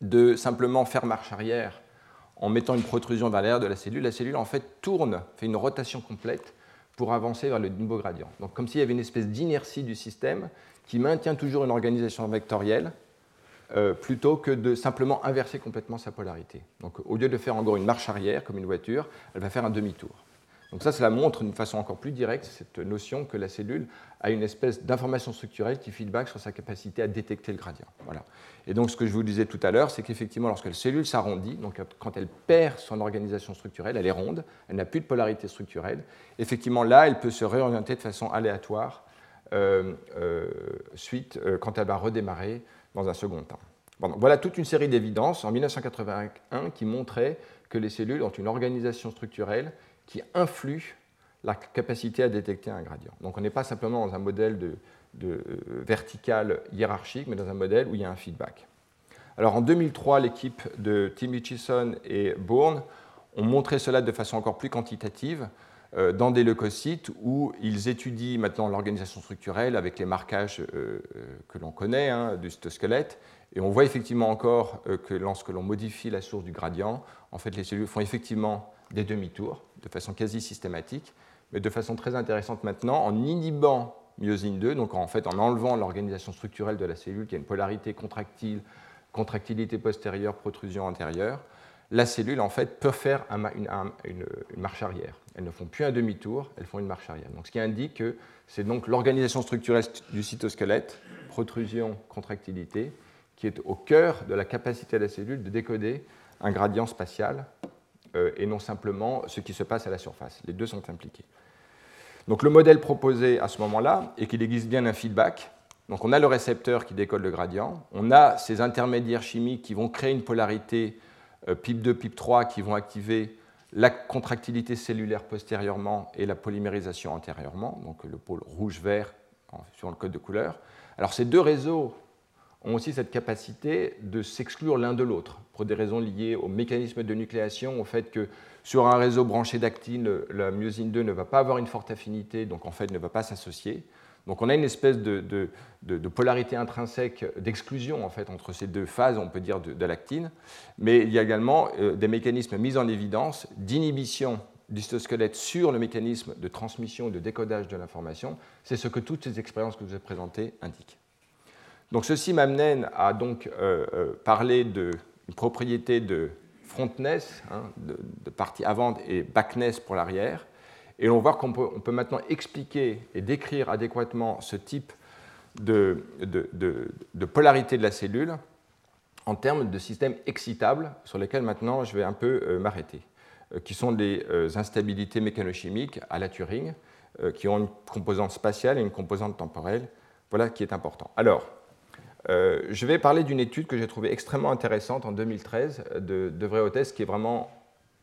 de simplement faire marche arrière en mettant une protrusion vers l'arrière de la cellule, la cellule en fait tourne, fait une rotation complète pour avancer vers le nouveau gradient. Donc comme s'il y avait une espèce d'inertie du système qui maintient toujours une organisation vectorielle, euh, plutôt que de simplement inverser complètement sa polarité. Donc au lieu de faire en gros une marche arrière comme une voiture, elle va faire un demi-tour. Donc ça, cela montre d'une façon encore plus directe cette notion que la cellule a une espèce d'information structurelle qui feedback sur sa capacité à détecter le gradient. Voilà. Et donc ce que je vous disais tout à l'heure, c'est qu'effectivement, lorsque la cellule s'arrondit, donc quand elle perd son organisation structurelle, elle est ronde, elle n'a plus de polarité structurelle, effectivement là, elle peut se réorienter de façon aléatoire euh, euh, suite quand elle va redémarrer dans un second temps. voilà toute une série d'évidences en 1981 qui montraient que les cellules ont une organisation structurelle qui influe la capacité à détecter un gradient. Donc on n'est pas simplement dans un modèle de, euh, vertical hiérarchique, mais dans un modèle où il y a un feedback. Alors en 2003, l'équipe de Tim Hitchison et Bourne ont montré cela de façon encore plus quantitative dans des leucocytes où ils étudient maintenant l'organisation structurelle avec les marquages euh, euh, que l'on connaît hein, du cytosquelette. Et on voit effectivement encore que lorsque l'on modifie la source du gradient, en fait, les cellules font effectivement des demi-tours de façon quasi systématique, mais de façon très intéressante maintenant en inhibant myosine 2, donc en fait en enlevant l'organisation structurelle de la cellule qui a une polarité contractile, contractilité postérieure, protrusion antérieure, la cellule en fait peut faire une, marche arrière. Elles ne font plus un demi-tour, elles font une marche arrière. Donc, ce qui indique que c'est donc l'organisation structurelle du cytosquelette, protrusion, contractilité, qui est au cœur de la capacité de la cellule de décoder un gradient spatial euh, et non simplement ce qui se passe à la surface. Les deux sont impliqués. Donc le modèle proposé à ce moment-là est qu'il existe bien un feedback Donc on a le récepteur qui décode le gradient, on a ces intermédiaires chimiques qui vont créer une polarité PIP2, PIP3 qui vont activer la contractilité cellulaire postérieurement et la polymérisation antérieurement, donc le pôle rouge-vert sur le code de couleur. Alors ces deux réseaux ont aussi cette capacité de s'exclure l'un de l'autre, pour des raisons liées au mécanisme de nucléation, au fait que sur un réseau branché d'actine, la myosine 2 ne va pas avoir une forte affinité, donc en fait ne va pas s'associer. Donc on a une espèce de, polarité intrinsèque d'exclusion en fait entre ces deux phases, on peut dire, de, l'actine. Mais il y a également euh, des mécanismes mis en évidence d'inhibition du cytosquelette sur le mécanisme de transmission et de décodage de l'information. C'est ce que toutes ces expériences que je vous ai présentées indiquent. Donc ceci m'amène à donc euh, euh, parler d'une propriété de frontness, hein, de, partie avant et backness pour l'arrière. Et on voit qu'on peut, maintenant expliquer et décrire adéquatement ce type de, polarité de la cellule en termes de systèmes excitables sur lesquels maintenant je vais un peu euh, m'arrêter, euh, qui sont des euh, instabilités mécanochimiques à la Turing, qui ont une composante spatiale et une composante temporelle. Voilà qui est important. Alors, je vais parler d'une étude que j'ai trouvée extrêmement intéressante en 2013 de, de Vreotes, qui est vraiment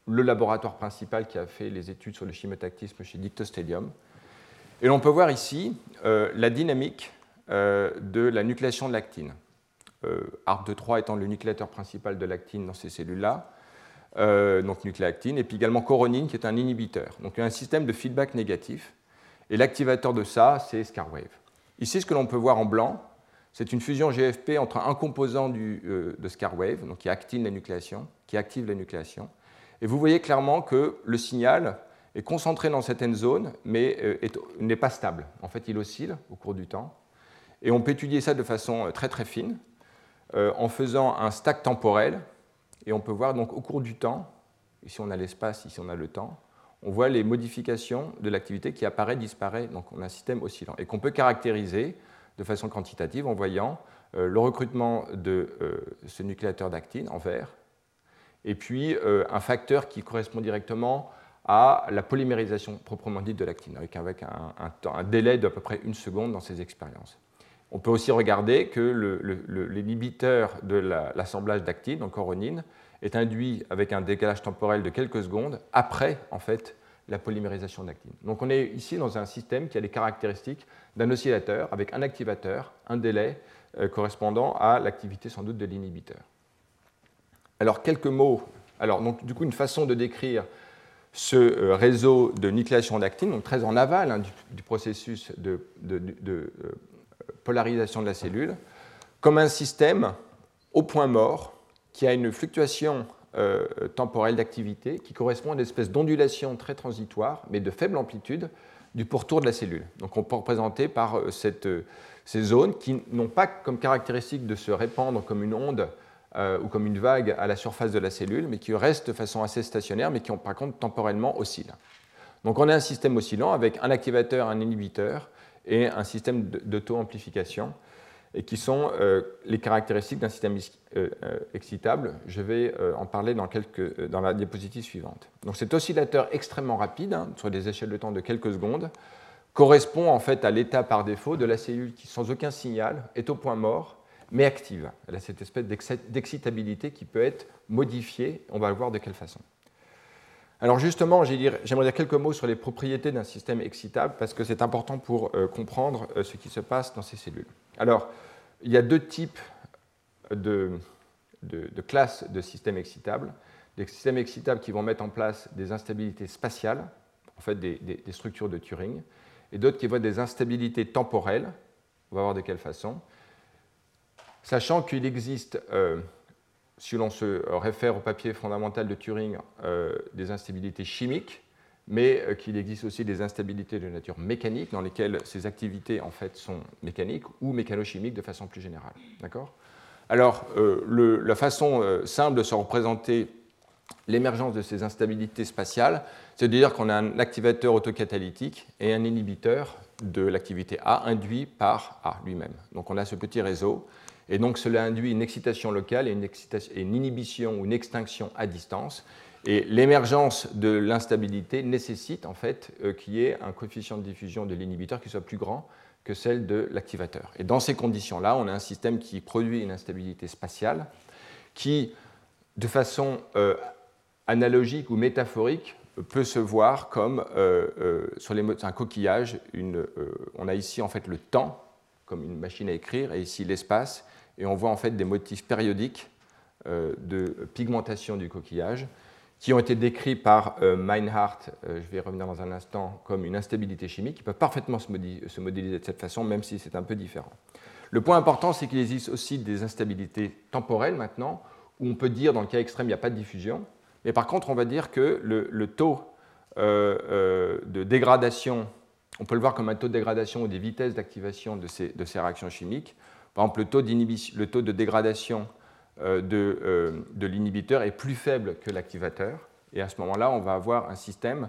le laboratoire principal qui a fait les études sur le chimotactisme chez Dictostadium. Et l'on peut voir ici euh, la dynamique euh, de la nucléation de l'actine. Euh, ARP2-3 étant le nucléateur principal de l'actine dans ces cellules-là, donc nucléactine, et puis également coronine qui est un inhibiteur. Donc un système de feedback négatif. Et l'activateur de ça, c'est ScarWave. Ici, ce que l'on peut voir en blanc, c'est une fusion GFP entre un composant de ScarWave, donc qui la nucléation, qui active la nucléation, et vous voyez clairement que le signal est concentré dans cette zone, mais euh, n'est pas stable. En fait, il oscille au cours du temps. Et on peut étudier ça de façon euh, très très fine, euh, en faisant un stack temporel. Et on peut voir donc au cours du temps, ici on a l'espace, ici on a le temps, on voit les modifications de l'activité qui apparaît, disparaît. Donc on a un système oscillant. Et qu'on peut caractériser de façon quantitative en voyant le recrutement de ce nucléateur d'actine en vert et puis euh, un facteur qui correspond directement à la polymérisation proprement dite de l'actine, avec, un, délai d'à peu près une seconde dans ces expériences. On peut aussi regarder que l'inhibiteur de l'assemblage d'actine, donc coronine, est induit avec un décalage temporel de quelques secondes après en fait, la polymérisation d'actine. Donc on est ici dans un système qui a les caractéristiques d'un oscillateur avec un activateur, un délai euh, correspondant à l'activité sans doute de l'inhibiteur. Alors, quelques mots. Alors, donc, du coup, une façon de décrire ce euh, réseau de nucléation d'actine, donc très en aval hein, du, processus de, euh, polarisation de la cellule, comme un système au point mort qui a une fluctuation euh, temporelle d'activité qui correspond à une espèce d'ondulation très transitoire, mais de faible amplitude, du pourtour de la cellule. Donc on peut représenter par ces zones qui n'ont pas comme caractéristique de se répandre comme une onde euh, ou comme une vague à la surface de la cellule, mais qui restent de façon assez stationnaire, mais qui, par contre, temporellement oscillent. Donc on a un système oscillant avec un activateur, un inhibiteur et un système d'auto-amplification, et qui sont euh, les caractéristiques d'un système euh, excitable. Je vais en parler dans, la diapositive suivante. Donc cet oscillateur extrêmement rapide, hein, sur des échelles de temps de quelques secondes, correspond en fait à l'état par défaut de la cellule qui, sans aucun signal, est au point mort mais active. Elle a cette espèce d'excitabilité qui peut être modifiée. On va voir de quelle façon. Alors justement, j'aimerais dire quelques mots sur les propriétés d'un système excitable parce que c'est important pour euh, comprendre euh, ce qui se passe dans ces cellules. Alors, il y a deux types de, classes de systèmes excitables. Des systèmes excitables qui vont mettre en place des instabilités spatiales, en fait des, des structures de Turing, et d'autres qui voient des instabilités temporelles. On va voir de quelle façon sachant qu'il existe, euh, si l'on se réfère au papier fondamental de Turing, euh, des instabilités chimiques, mais euh, qu'il existe aussi des instabilités de nature mécanique dans lesquelles ces activités en fait sont mécaniques ou mécanochimiques de façon plus générale. D'accord? Alors, la façon simple de se représenter l'émergence de ces instabilités spatiales, c'est de dire qu'on a un activateur autocatalytique et un inhibiteur de l'activité A induit par A lui-même. Donc on a ce petit réseau et donc cela induit une excitation locale et une, inhibition ou une extinction à distance. Et l'émergence de l'instabilité nécessite en fait euh, qu'il y ait un coefficient de diffusion de l'inhibiteur qui soit plus grand que celle de l'activateur. Et dans ces conditions-là, on a un système qui produit une instabilité spatiale qui, de façon euh, analogique ou métaphorique, peut se voir comme euh, sur les, un coquillage. On a ici en fait le temps comme une machine à écrire et ici l'espace. Et on voit en fait des motifs périodiques de pigmentation du coquillage qui ont été décrits par euh, Meinhardt, euh, je vais revenir dans un instant, comme une instabilité chimique, qui peuvent parfaitement se, modéliser de cette façon, même si c'est un peu différent. Le point important, c'est qu'il existe aussi des instabilités temporelles maintenant, où on peut dire, dans le cas extrême, il n'y a pas de diffusion, mais par contre, on va dire que le, taux euh, de dégradation, on peut le voir comme un taux de dégradation ou des vitesses d'activation de ces, réactions chimiques. Par exemple, le taux, de dégradation euh, euh, de, l'inhibiteur est plus faible que l'activateur. Et à ce moment-là, on va avoir un système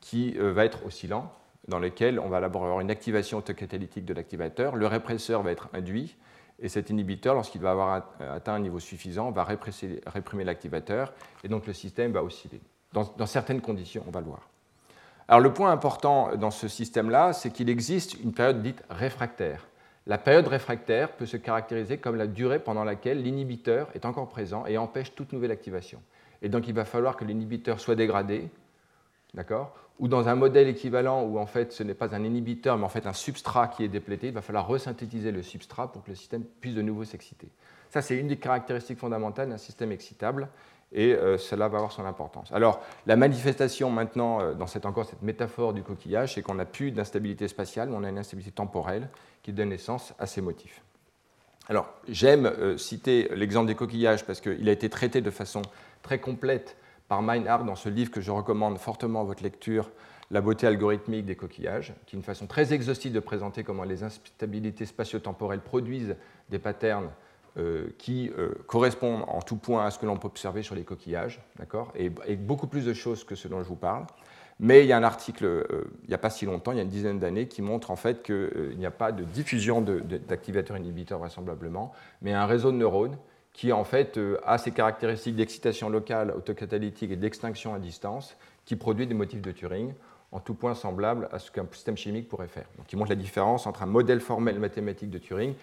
qui euh, va être oscillant, dans lequel on va avoir une activation autocatalytique de l'activateur. Le répresseur va être induit, et cet inhibiteur, lorsqu'il va avoir atteint un niveau suffisant, va réprimer l'activateur, et donc le système va osciller. Dans, certaines conditions, on va le voir. Alors le point important dans ce système-là, c'est qu'il existe une période dite réfractaire. La période réfractaire peut se caractériser comme la durée pendant laquelle l'inhibiteur est encore présent et empêche toute nouvelle activation. Et donc il va falloir que l'inhibiteur soit dégradé, d'accord? Ou dans un modèle équivalent où en fait ce n'est pas un inhibiteur mais en fait un substrat qui est déplété, il va falloir resynthétiser le substrat pour que le système puisse de nouveau s'exciter. Ça c'est une des caractéristiques fondamentales d'un système excitable et euh, cela va avoir son importance. Alors, la manifestation maintenant, euh, dans cette, encore cette métaphore du coquillage, c'est qu'on n'a plus d'instabilité spatiale, mais on a une instabilité temporelle qui donne naissance à ces motifs. Alors, j'aime euh, citer l'exemple des coquillages parce qu'il a été traité de façon très complète par Meinhardt dans ce livre que je recommande fortement à votre lecture, La beauté algorithmique des coquillages, qui est une façon très exhaustive de présenter comment les instabilités spatio-temporelles produisent des patterns euh, qui euh, correspondent en tout point à ce que l'on peut observer sur les coquillages, d'accord? Et, beaucoup plus de choses que ce dont je vous parle. Mais il y a un article, euh, il n'y a pas si longtemps, il y a une dizaine d'années, qui montre en fait qu'il n'y a pas de diffusion d'activateurs inhibiteurs vraisemblablement, mais un réseau de neurones qui en fait a ces caractéristiques d'excitation locale autocatalytique et d'extinction à distance, qui produit des motifs de Turing en tout point semblables à ce qu'un système chimique pourrait faire. Donc, il montre la différence entre un modèle formel mathématique de Turing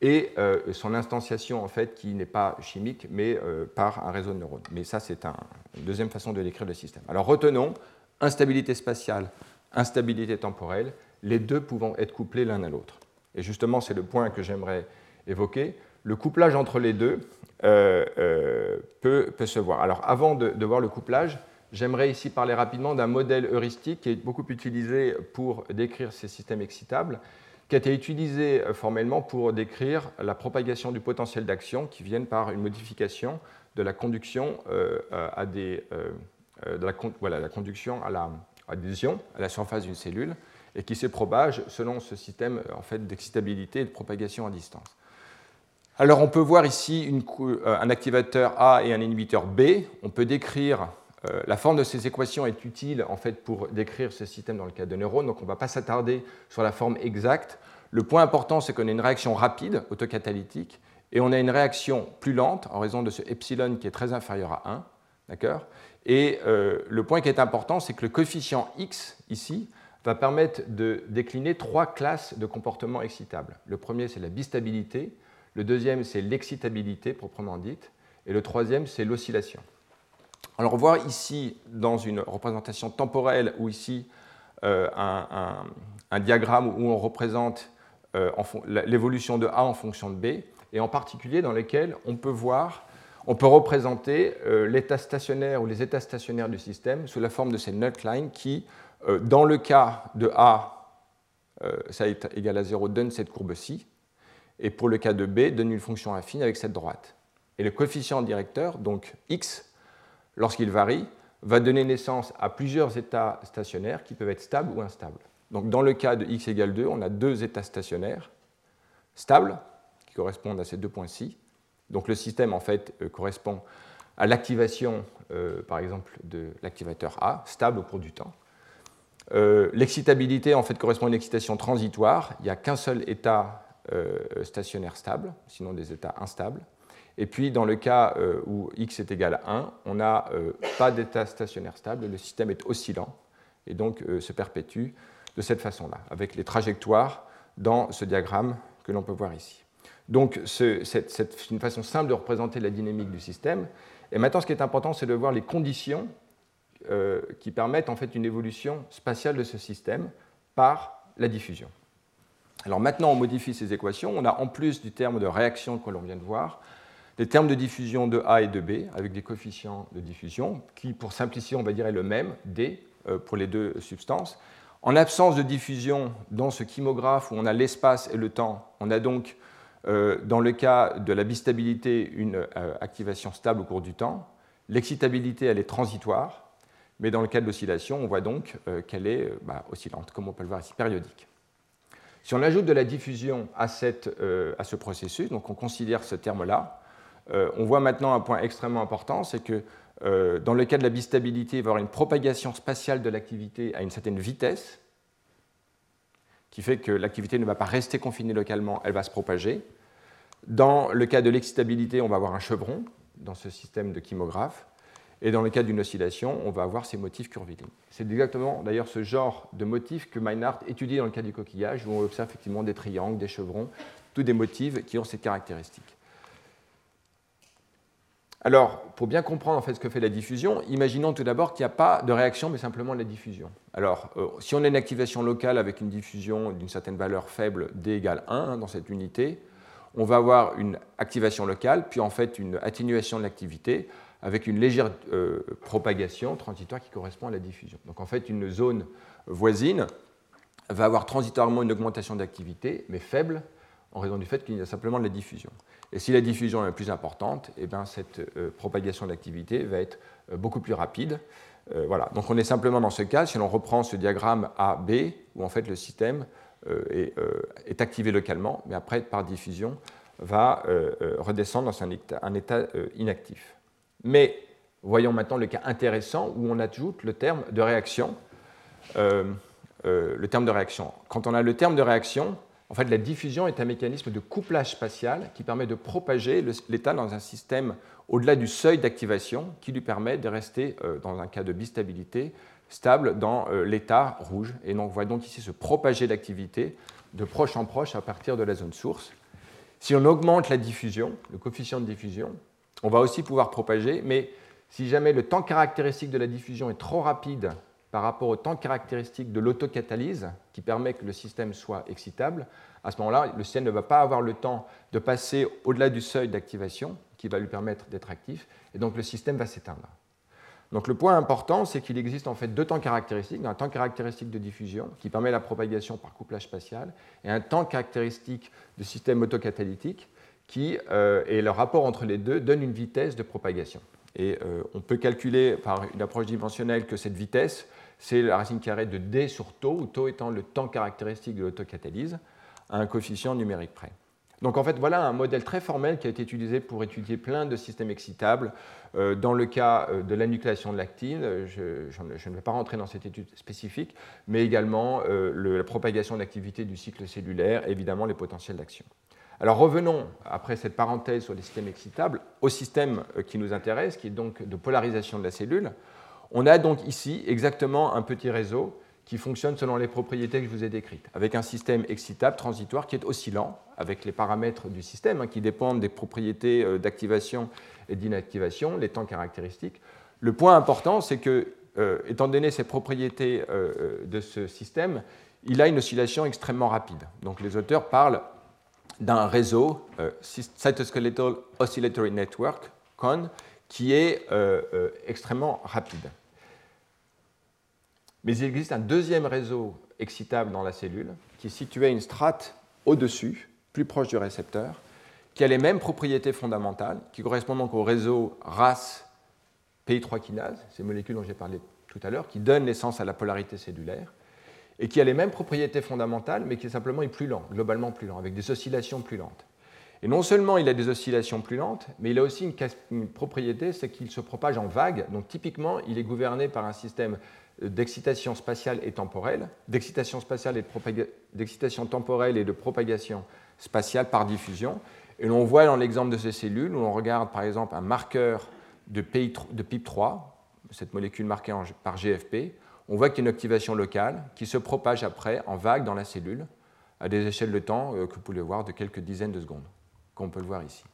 et euh, son instanciation en fait qui n'est pas chimique mais euh, par un réseau de neurones. Mais ça c'est une deuxième façon de décrire le système. Alors retenons instabilité spatiale, instabilité temporelle, les deux pouvant être couplés l'un à l'autre. Et justement c'est le point que j'aimerais évoquer. Le couplage entre les deux euh, peut, se voir. Alors avant de, voir le couplage, j'aimerais ici parler rapidement d'un modèle heuristique qui est beaucoup utilisé pour décrire ces systèmes excitables qui a été utilisé euh, formellement pour décrire la propagation du potentiel d'action qui viennent par une modification de la conduction euh, à des, euh, de la, voilà, la conduction à la adhésion à la surface d'une cellule et qui se propage selon ce système en fait, d'excitabilité et de propagation à distance. Alors on peut voir ici une, un activateur A et un inhibiteur B. On peut décrire euh, la forme de ces équations est utile en fait pour décrire ce système dans le cas de neurones, donc on ne va pas s'attarder sur la forme exacte. Le point important, c'est qu'on a une réaction rapide, autocatalytique, et on a une réaction plus lente en raison de ce epsilon qui est très inférieur à 1. D'accord? Et euh, le point qui est important, c'est que le coefficient x, ici, va permettre de décliner trois classes de comportements excitables. Le premier, c'est la bistabilité, le deuxième, c'est l'excitabilité proprement dite, et le troisième, c'est l'oscillation. Alors, on voit ici, dans une représentation temporelle, ou ici, euh, un, diagramme où on représente euh, l'évolution de A en fonction de B, et en particulier dans lequel on peut voir, on peut représenter euh, l'état stationnaire ou les états stationnaires du système sous la forme de ces nutlines qui, dans le cas de A, ça est égal à 0, donne cette courbe-ci, et pour le cas de B, donne une fonction affine avec cette droite. Et le coefficient directeur, donc x, lorsqu'il varie, va donner naissance à plusieurs états stationnaires qui peuvent être stables ou instables. Donc dans le cas de x égale 2, on a deux états stationnaires stables qui correspondent à ces deux points-ci. Donc le système en fait euh, correspond à l'activation, euh, par exemple, de l'activateur A, stable au cours du temps. Euh, l'excitabilité en fait correspond à une excitation transitoire. Il n'y a qu'un seul état stationnaire stable, sinon des états instables. Et puis, dans le cas où x est égal à 1, on n'a pas d'état stationnaire stable, le système est oscillant et donc se perpétue de cette façon-là, avec les trajectoires dans ce diagramme que l'on peut voir ici. Donc c'est une façon simple de représenter la dynamique du système. Et maintenant, ce qui est important, c'est de voir les conditions euh, qui permettent en fait une évolution spatiale de ce système par la diffusion. Alors maintenant, on modifie ces équations. On a en plus du terme de réaction que l'on vient de voir, des termes de diffusion de A et de B avec des coefficients de diffusion qui, pour simplifier, on va dire est le même, D, euh, pour les deux substances. En absence de diffusion dans ce chymographe où on a l'espace et le temps, on a donc, dans le cas de la bistabilité, une euh, activation stable au cours du temps. L'excitabilité, elle est transitoire, mais dans le cas de l'oscillation, on voit donc qu'elle est bah, oscillante, comme on peut le voir ici, périodique. Si on ajoute de la diffusion à, à ce processus, donc on considère ce terme-là, on voit maintenant un point extrêmement important, c'est que euh, dans le cas de la bistabilité, il va y avoir une propagation spatiale de l'activité à une certaine vitesse, qui fait que l'activité ne va pas rester confinée localement, elle va se propager. Dans le cas de l'excitabilité, on va avoir un chevron dans ce système de chymographe. Et dans le cas d'une oscillation, on va avoir ces motifs curvilignes. C'est exactement d'ailleurs ce genre de motifs que Meinhardt étudie dans le cas du coquillage, où on observe effectivement des triangles, des chevrons, tous des motifs qui ont ces caractéristiques. Alors, pour bien comprendre en fait ce que fait la diffusion, imaginons tout d'abord qu'il n'y a pas de réaction, mais simplement la diffusion. Alors, euh, si on a une activation locale avec une diffusion d'une certaine valeur faible, d égale 1 hein, dans cette unité, on va avoir une activation locale, puis en fait une atténuation de l'activité avec une légère euh, propagation transitoire qui correspond à la diffusion. Donc en fait, une zone voisine va avoir transitoirement une augmentation d'activité, mais faible, en raison du fait qu'il y a simplement de la diffusion. Et si la diffusion est plus importante, eh bien, cette euh, propagation d'activité va être euh, beaucoup plus rapide. Euh, voilà. Donc on est simplement dans ce cas, si l'on reprend ce diagramme A-B, où en fait le système est, est, activé localement, mais après, par diffusion, va redescendre dans un état, un état inactif. Mais voyons maintenant le cas intéressant où on ajoute le terme de réaction. le terme de réaction. Quand on a le terme de réaction, en fait, la diffusion est un mécanisme de couplage spatial qui permet de propager l'état dans un système au-delà du seuil d'activation qui lui permet de rester, euh, dans un cas de bistabilité, stable dans euh, l'état rouge. Et donc, on voit donc ici se propager l'activité de proche en proche à partir de la zone source. Si on augmente la diffusion, le coefficient de diffusion, on va aussi pouvoir propager, mais si jamais le temps caractéristique de la diffusion est trop rapide par rapport au temps caractéristique de l'autocatalyse, qui permet que le système soit excitable, à ce moment-là, le système ne va pas avoir le temps de passer au-delà du seuil d'activation, qui va lui permettre d'être actif, et donc le système va s'éteindre. Donc le point important, c'est qu'il existe en fait deux temps caractéristiques, un temps caractéristique de diffusion qui permet la propagation par couplage spatial, et un temps caractéristique de système autocatalytique qui, euh, et le rapport entre les deux donne une vitesse de propagation. Et euh, on peut calculer par une approche dimensionnelle que cette vitesse c'est la racine carrée de d sur tau, où tau étant le temps caractéristique de l'autocatalyse, à un coefficient numérique près. Donc en fait, voilà un modèle très formel qui a été utilisé pour étudier plein de systèmes excitables. Euh, dans le cas euh, de la nucléation de l'actine, je, ne vais pas rentrer dans cette étude spécifique, mais également euh, la propagation d'activité du cycle cellulaire, évidemment les potentiels d'action. Alors revenons, après cette parenthèse sur les systèmes excitables, au système qui nous intéresse, qui est donc de polarisation de la cellule. On a donc ici exactement un petit réseau qui fonctionne selon les propriétés que je vous ai décrites, avec un système excitable transitoire qui est oscillant, avec les paramètres du système hein, qui dépendent des propriétés euh, d'activation et d'inactivation, les temps caractéristiques. Le point important, c'est que, euh, étant donné ces propriétés euh, de ce système, il a une oscillation extrêmement rapide. Donc les auteurs parlent d'un réseau, Cytoskeletal Oscillatory Network, CON, qui est extrêmement rapide. Mais il existe un deuxième réseau excitable dans la cellule, qui est situé à une strate au-dessus, plus proche du récepteur, qui a les mêmes propriétés fondamentales, qui correspondent donc au réseau RAS PI3 kinase, ces molécules dont j'ai parlé tout à l'heure, qui donnent naissance à la polarité cellulaire, et qui a les mêmes propriétés fondamentales, mais qui est simplement plus lent, globalement plus lent, avec des oscillations plus lentes. Et non seulement il a des oscillations plus lentes, mais il a aussi une, propriété, c'est qu'il se propage en vagues. Donc typiquement, il est gouverné par un système d'excitation spatiale et temporelle, d'excitation spatiale et d'excitation temporelle et de propagation spatiale par diffusion. Et l'on voit dans l'exemple de ces cellules, où on regarde par exemple un marqueur de, PIP3, cette molécule marquée par GFP, on voit qu'il y a une activation locale qui se propage après en vague dans la cellule à des échelles de temps que vous pouvez voir de quelques dizaines de secondes, comme on peut le voir ici.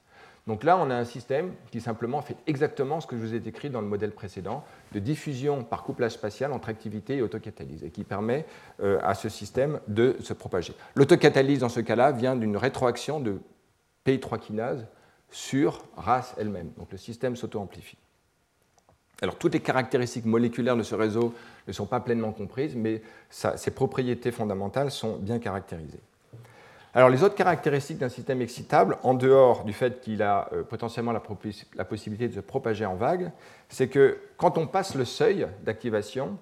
Donc là, on a un système qui simplement fait exactement ce que je vous ai décrit dans le modèle précédent, de diffusion par couplage spatial entre activité et autocatalyse, et qui permet euh, à ce système de se propager. L'autocatalyse, dans ce cas-là, vient d'une rétroaction de PI3 kinase sur RAS elle-même. Donc le système s'auto-amplifie. Alors toutes les caractéristiques moléculaires de ce réseau ne sont pas pleinement comprises, mais ses propriétés fondamentales sont bien caractérisées. Alors les autres caractéristiques d'un système excitable, en dehors du fait qu'il a euh, potentiellement la, possibilité de se propager en vague, c'est que quand on passe le seuil d'activation,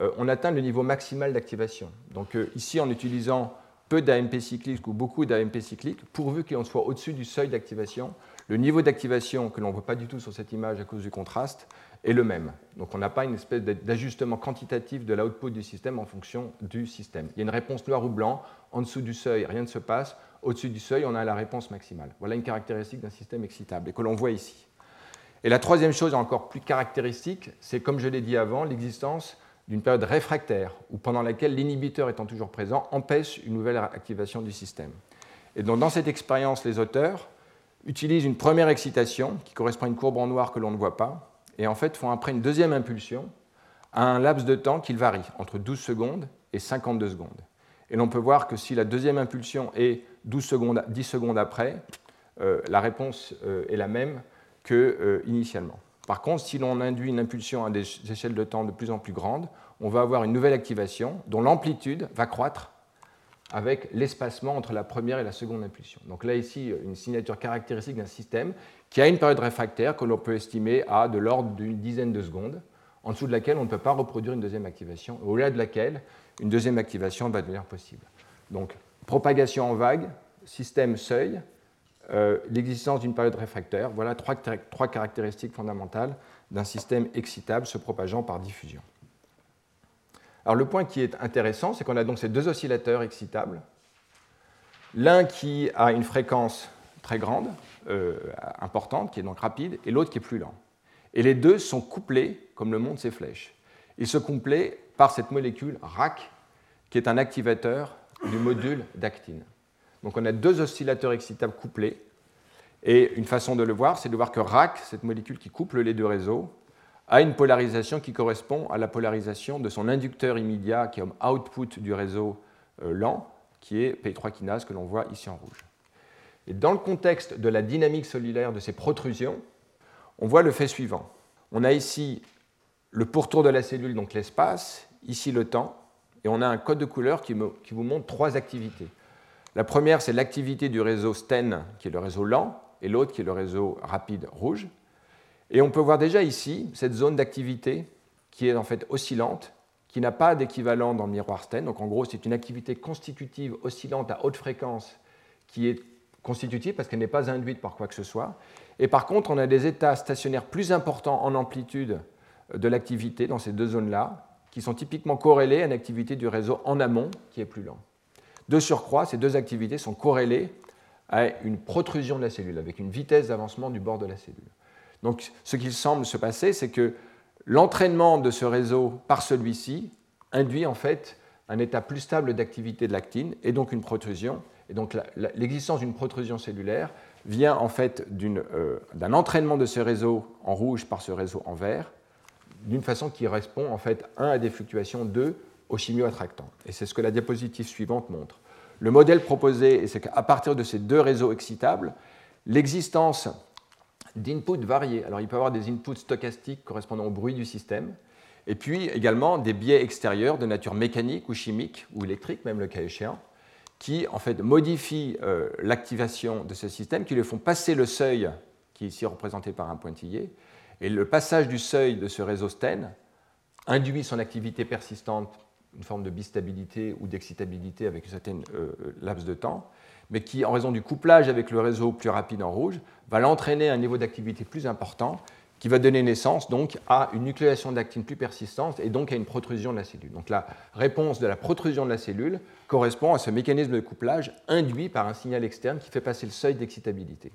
euh, on atteint le niveau maximal d'activation. Donc euh, ici, en utilisant peu d'AMP cycliques ou beaucoup d'AMP cycliques, pourvu qu'on soit au-dessus du seuil d'activation, le niveau d'activation que l'on ne voit pas du tout sur cette image à cause du contraste est le même. Donc on n'a pas une espèce d'ajustement quantitatif de l'output du système en fonction du système. Il y a une réponse noir ou blanc, en dessous du seuil, rien ne se passe, au-dessus du seuil, on a la réponse maximale. Voilà une caractéristique d'un système excitable et que l'on voit ici. Et la troisième chose encore plus caractéristique, c'est comme je l'ai dit avant, l'existence d'une période réfractaire, ou pendant laquelle l'inhibiteur étant toujours présent empêche une nouvelle activation du système. Et donc dans cette expérience, les auteurs utilisent une première excitation, qui correspond à une courbe en noir que l'on ne voit pas, et en fait font après une deuxième impulsion à un laps de temps qui varie entre 12 secondes et 52 secondes. Et l'on peut voir que si la deuxième impulsion est 12 secondes, 10 secondes après, euh, la réponse euh, est la même qu'initialement. Euh, Par contre, si l'on induit une impulsion à des échelles de temps de plus en plus grandes, on va avoir une nouvelle activation dont l'amplitude va croître avec l'espacement entre la première et la seconde impulsion. Donc là, ici, une signature caractéristique d'un système qui a une période réfractaire que l'on peut estimer à de l'ordre d'une dizaine de secondes, en dessous de laquelle on ne peut pas reproduire une deuxième activation, au-delà de laquelle une deuxième activation va devenir possible. Donc, propagation en vague, système seuil, euh, l'existence d'une période réfractaire, voilà trois, caractéristiques fondamentales d'un système excitable se propageant par diffusion. Alors le point qui est intéressant, c'est qu'on a donc ces deux oscillateurs excitables, l'un qui a une fréquence très grande, euh, importante, qui est donc rapide, et l'autre qui est plus lent. Et les deux sont couplés, comme le montrent ces flèches. Ils se couplent par cette molécule RAC, qui est un activateur du module d'actine. Donc on a deux oscillateurs excitables couplés, et une façon de le voir, c'est de voir que RAC, cette molécule qui couple les deux réseaux, a une polarisation qui correspond à la polarisation de son inducteur immédiat, qui est comme output du réseau euh, lent, qui est P3 kinase, que l'on voit ici en rouge. Et dans le contexte de la dynamique cellulaire de ces protrusions, on voit le fait suivant. On a ici le pourtour de la cellule, donc l'espace, ici le temps, et on a un code de couleur qui, vous montre trois activités. La première, c'est l'activité du réseau STEN, qui est le réseau lent, et l'autre qui est le réseau rapide rouge. Et on peut voir déjà ici cette zone d'activité qui est en fait oscillante, qui n'a pas d'équivalent dans le miroir Sten. Donc en gros, c'est une activité constitutive oscillante à haute fréquence qui est constitutive parce qu'elle n'est pas induite par quoi que ce soit. Et par contre, on a des états stationnaires plus importants en amplitude de l'activité dans ces deux zones-là, qui sont typiquement corrélés à une activité du réseau en amont qui est plus lent. De surcroît, ces deux activités sont corrélées à une protrusion de la cellule, avec une vitesse d'avancement du bord de la cellule. Donc ce qu'il semble se passer, c'est que l'entraînement de ce réseau par celui-ci induit en fait un état plus stable d'activité de l'actine et donc une protrusion. Et donc l'existence d'une protrusion cellulaire vient en fait euh, d'un entraînement de ce réseau en rouge par ce réseau en vert, d'une façon qui répond en fait 1 à des fluctuations 2 au chimioattractant. Et c'est ce que la diapositive suivante montre. Le modèle proposé, c'est qu'à partir de ces deux réseaux excitables, l'existence d'inputs variés. Alors il peut y avoir des inputs stochastiques correspondant au bruit du système, et puis également des biais extérieurs de nature mécanique ou chimique ou électrique, même le cas échéant, qui en fait modifient euh, l'activation de ce système, qui le font passer le seuil, qui est ici représenté par un pointillé, et le passage du seuil de ce réseau STEN induit son activité persistante, une forme de bistabilité ou d'excitabilité avec une certaine euh, laps de temps, mais qui, en raison du couplage avec le réseau plus rapide en rouge, va l'entraîner à un niveau d'activité plus important, qui va donner naissance donc à une nucléation d'actine plus persistante et donc à une protrusion de la cellule. Donc la réponse de la protrusion de la cellule correspond à ce mécanisme de couplage induit par un signal externe qui fait passer le seuil d'excitabilité.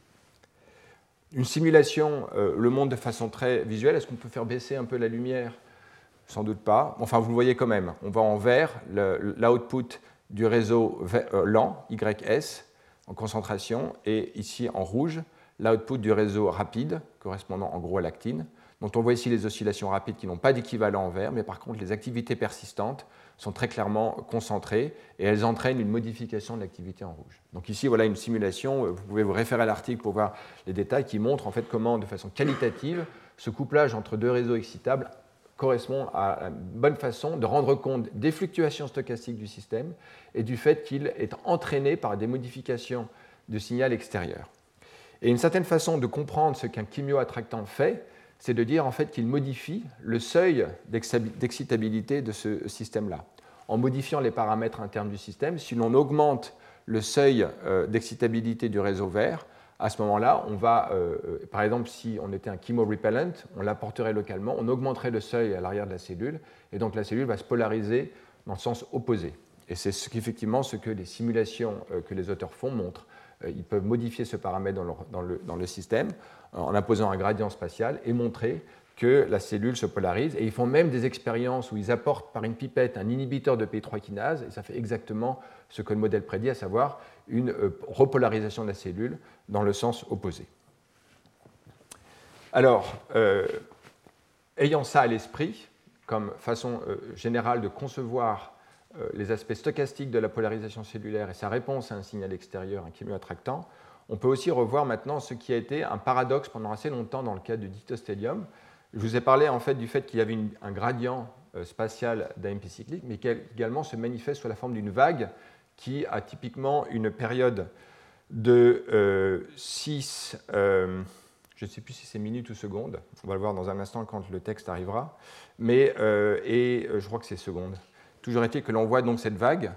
Une simulation euh, le montre de façon très visuelle. Est-ce qu'on peut faire baisser un peu la lumière? Sans doute pas. Enfin, vous le voyez quand même. On va en vert, l'output du réseau lent, YS, en concentration, et ici en rouge, l'output du réseau rapide, correspondant en gros à l'actine. Donc on voit ici les oscillations rapides qui n'ont pas d'équivalent en vert, mais par contre les activités persistantes sont très clairement concentrées et elles entraînent une modification de l'activité en rouge. Donc ici, voilà une simulation, vous pouvez vous référer à l'article pour voir les détails qui montrent en fait comment, de façon qualitative, ce couplage entre deux réseaux excitables correspond à une bonne façon de rendre compte des fluctuations stochastiques du système et du fait qu'il est entraîné par des modifications de signal extérieur. Et une certaine façon de comprendre ce qu'un chimioattractant fait, c'est de dire en fait qu'il modifie le seuil d'excitabilité de ce système-là. En modifiant les paramètres internes du système, si l'on augmente le seuil euh, d'excitabilité du réseau vert, à ce moment-là, on va, euh, euh, par exemple, si on était un chemorepellent, on l'apporterait localement, on augmenterait le seuil à l'arrière de la cellule, et donc la cellule va se polariser dans le sens opposé. Et c'est ce effectivement ce que les simulations que les auteurs font montrent. Ils peuvent modifier ce paramètre dans, le, système en imposant un gradient spatial et montrer que la cellule se polarise. Et ils font même des expériences où ils apportent par une pipette un inhibiteur de P3 kinase, et ça fait exactement ce que le modèle prédit, à savoir une euh, repolarisation de la cellule dans le sens opposé. Alors, euh, ayant ça à l'esprit, comme façon euh, générale de concevoir les aspects stochastiques de la polarisation cellulaire et sa réponse à un signal extérieur, un chimioattractant, on peut aussi revoir maintenant ce qui a été un paradoxe pendant assez longtemps dans le cas du ditostellium. Je vous ai parlé en fait du fait qu'il y avait un gradient euh, spatial d'AMP cyclique, mais qui également se manifeste sous la forme d'une vague qui a typiquement une période de 6, euh, euh, je ne sais plus si c'est minutes ou secondes, on va le voir dans un instant quand le texte arrivera, mais et je crois que c'est secondes. Toujours est-il que l'on voit donc cette vague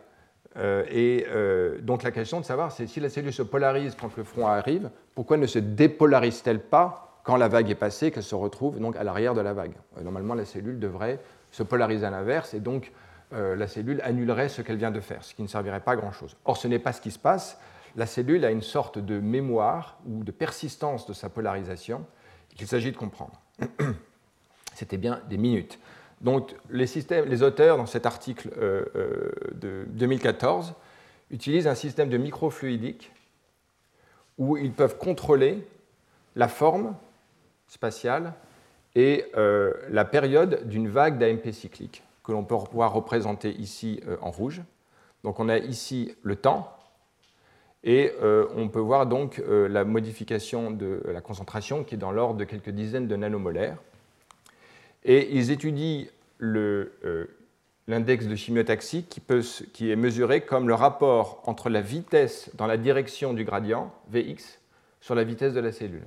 euh, et euh, donc la question de savoir, c'est si la cellule se polarise quand le front arrive, pourquoi ne se dépolarise-t-elle pas quand la vague est passée, qu'elle se retrouve donc à l'arrière de la vague? Euh, Normalement, la cellule devrait se polariser à l'inverse, et donc la cellule annulerait ce qu'elle vient de faire, ce qui ne servirait pas à grand-chose. Or, ce n'est pas ce qui se passe. La cellule a une sorte de mémoire ou de persistance de sa polarisation qu'il s'agit de comprendre. C'était bien des minutes. Donc les, auteurs, dans cet article euh, euh, de 2014, utilisent un système de microfluidique où ils peuvent contrôler la forme spatiale et euh, la période d'une vague d'AMP cyclique, que l'on peut pouvoir représenter ici en rouge. Donc on a ici le temps, et on peut voir donc la modification de la concentration qui est dans l'ordre de quelques dizaines de nanomolaires. Et ils étudient euh, l'index de chimiotaxie qui, peut, qui est mesuré comme le rapport entre la vitesse dans la direction du gradient, Vx, sur la vitesse de la cellule.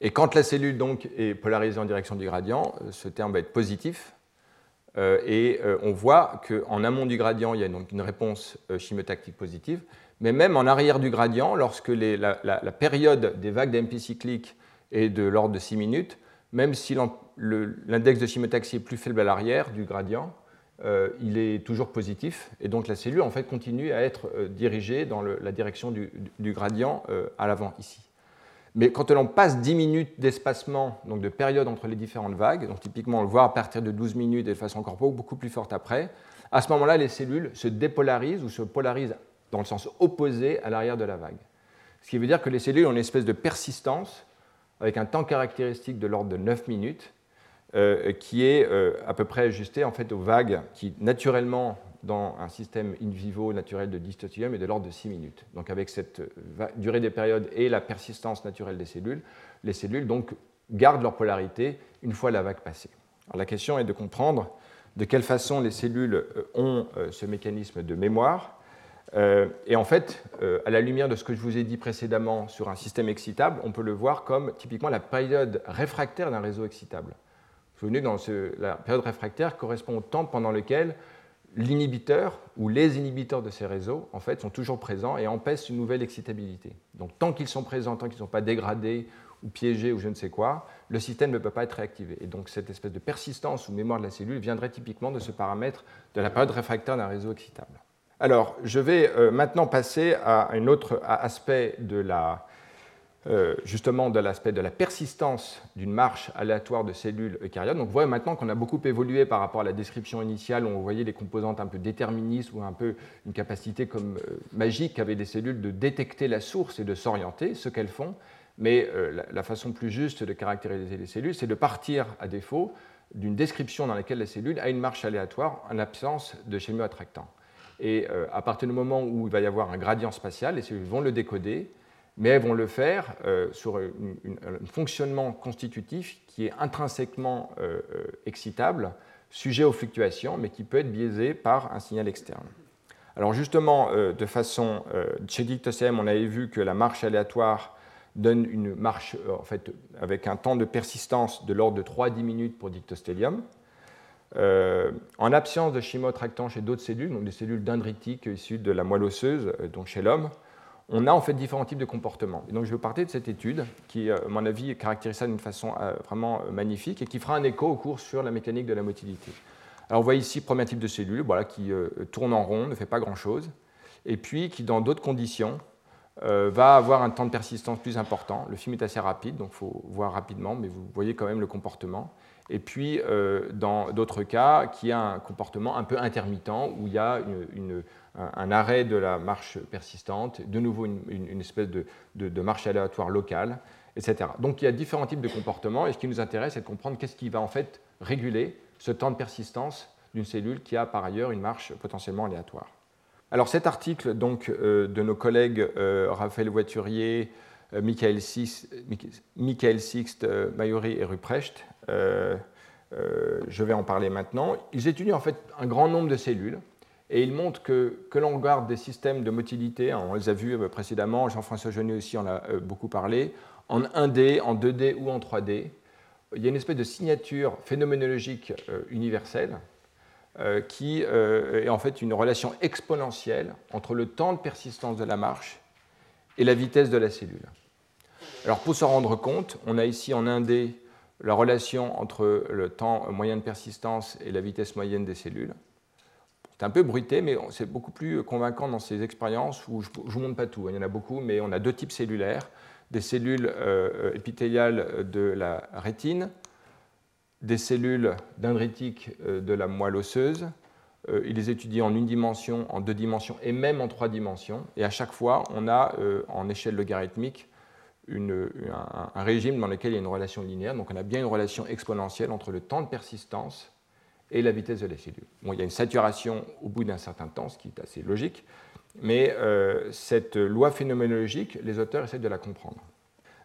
Et quand la cellule donc est polarisée en direction du gradient, euh, ce terme va être positif. Euh, et on voit qu'en amont du gradient, il y a donc une réponse chimiotactique positive. Mais même en arrière du gradient, lorsque la, la, période des vagues d'MP cycliques est de l'ordre de 6 minutes, même si l'index de chimiotaxie est plus faible à l'arrière du gradient, euh, il est toujours positif, et donc la cellule en fait continue à être euh, dirigée dans la direction du, gradient euh, à l'avant ici. Mais quand on passe 10 minutes d'espacement, donc de période entre les différentes vagues, donc typiquement on le voit à partir de 12 minutes et de façon encore beaucoup plus forte après, à ce moment-là les cellules se dépolarisent ou se polarisent dans le sens opposé à l'arrière de la vague. Ce qui veut dire que les cellules ont une espèce de persistance avec un temps caractéristique de l'ordre de 9 minutes, euh, qui est euh, à peu près ajusté en fait aux vagues qui, naturellement, dans un système in vivo naturel de distotium, est de l'ordre de 6 minutes. Donc avec cette euh, durée des périodes et la persistance naturelle des cellules, les cellules donc gardent leur polarité une fois la vague passée. La question est de comprendre de quelle façon les cellules ont ce mécanisme de mémoire euh, et en fait, euh, à la lumière de ce que je vous ai dit précédemment sur un système excitable, on peut le voir comme typiquement la période réfractaire d'un réseau excitable. Vous dans la période réfractaire correspond au temps pendant lequel l'inhibiteur ou les inhibiteurs de ces réseaux en fait, sont toujours présents et empêchent une nouvelle excitabilité. Donc tant qu'ils sont présents, tant qu'ils ne sont pas dégradés ou piégés ou je ne sais quoi, le système ne peut pas être réactivé. Et donc cette espèce de persistance ou mémoire de la cellule viendrait typiquement de ce paramètre de la période réfractaire d'un réseau excitable. Alors, je vais euh, maintenant passer à un autre aspect de la, euh, justement de l'aspect de la persistance d'une marche aléatoire de cellules eucaryotes. Donc vous voyez maintenant qu'on a beaucoup évolué par rapport à la description initiale où on voyait les composantes un peu déterministes ou un peu une capacité comme euh, magique qu'avaient les cellules de détecter la source et de s'orienter, ce qu'elles font. Mais la, façon plus juste de caractériser les cellules, c'est de partir à défaut d'une description dans laquelle la cellule a une marche aléatoire en absence de attractant. Et à partir du moment où il va y avoir un gradient spatial, les cellules vont le décoder mais elles vont le faire euh, sur un fonctionnement constitutif qui est intrinsèquement euh, euh, excitable, sujet aux fluctuations, mais qui peut être biaisé par un signal externe. Alors justement, de façon, chez Dictocem, on avait vu que la marche aléatoire donne une marche en fait, avec un temps de persistance de l'ordre de 3 à 10 minutes pour Dictostellium. en absence de chimotractant chez d'autres cellules, donc des cellules dendritiques issues de la moelle osseuse, donc chez l'homme, on a en fait différents types de comportements. Et donc je vais partir de cette étude qui, euh, à mon avis, caractérise ça d'une façon euh, vraiment euh, magnifique et qui fera un écho au cours sur la mécanique de la motilité. Alors on voit ici premier type de cellule voilà, qui tourne en rond, ne fait pas grand-chose, et puis qui, dans d'autres conditions, va avoir un temps de persistance plus important. Le film est assez rapide, donc il faut voir rapidement, mais vous voyez quand même le comportement. Et puis, dans d'autres cas, qui a un comportement un peu intermittent, où il y a un, arrêt de la marche persistante, de nouveau une, espèce de, marche aléatoire locale, etc. Donc il y a différents types de comportements et ce qui nous intéresse, c'est de comprendre qu'est-ce qui va en fait réguler ce temps de persistance d'une cellule qui a par ailleurs une marche potentiellement aléatoire. Alors cet article donc, euh, de nos collègues euh, Raphaël Voiturier, euh, Michael, Sixt, Mayori et Ruprecht, je vais en parler maintenant. Ils étudient en fait un grand nombre de cellules et il montre que, que l'on regarde des systèmes de motilité, on les a vus euh, précédemment, Jean-François Jeunet aussi en a euh, beaucoup parlé, en 1D, en 2D ou en 3D, il y a une espèce de signature phénoménologique euh, universelle qui est en fait une relation exponentielle entre le temps de persistance de la marche et la vitesse de la cellule. Alors pour s'en rendre compte, on a ici en 1D la relation entre le temps moyen de persistance et la vitesse moyenne des cellules. C'est un peu bruité, mais c'est beaucoup plus convaincant dans ces expériences où je ne vous montre pas tout. Hein. Il y en a beaucoup, mais on a deux types cellulaires des cellules euh, épithéliales de la rétine, des cellules dendritiques euh, de la moelle osseuse. Euh, il les étudie en une dimension, en deux dimensions et même en trois dimensions. Et à chaque fois, on a en échelle logarithmique un, régime dans lequel il y a une relation linéaire. Donc on a bien une relation exponentielle entre le temps de persistance et la vitesse de la cellule. Bon, il y a une saturation au bout d'un certain temps, ce qui est assez logique, mais euh, cette loi phénoménologique, les auteurs essaient de la comprendre.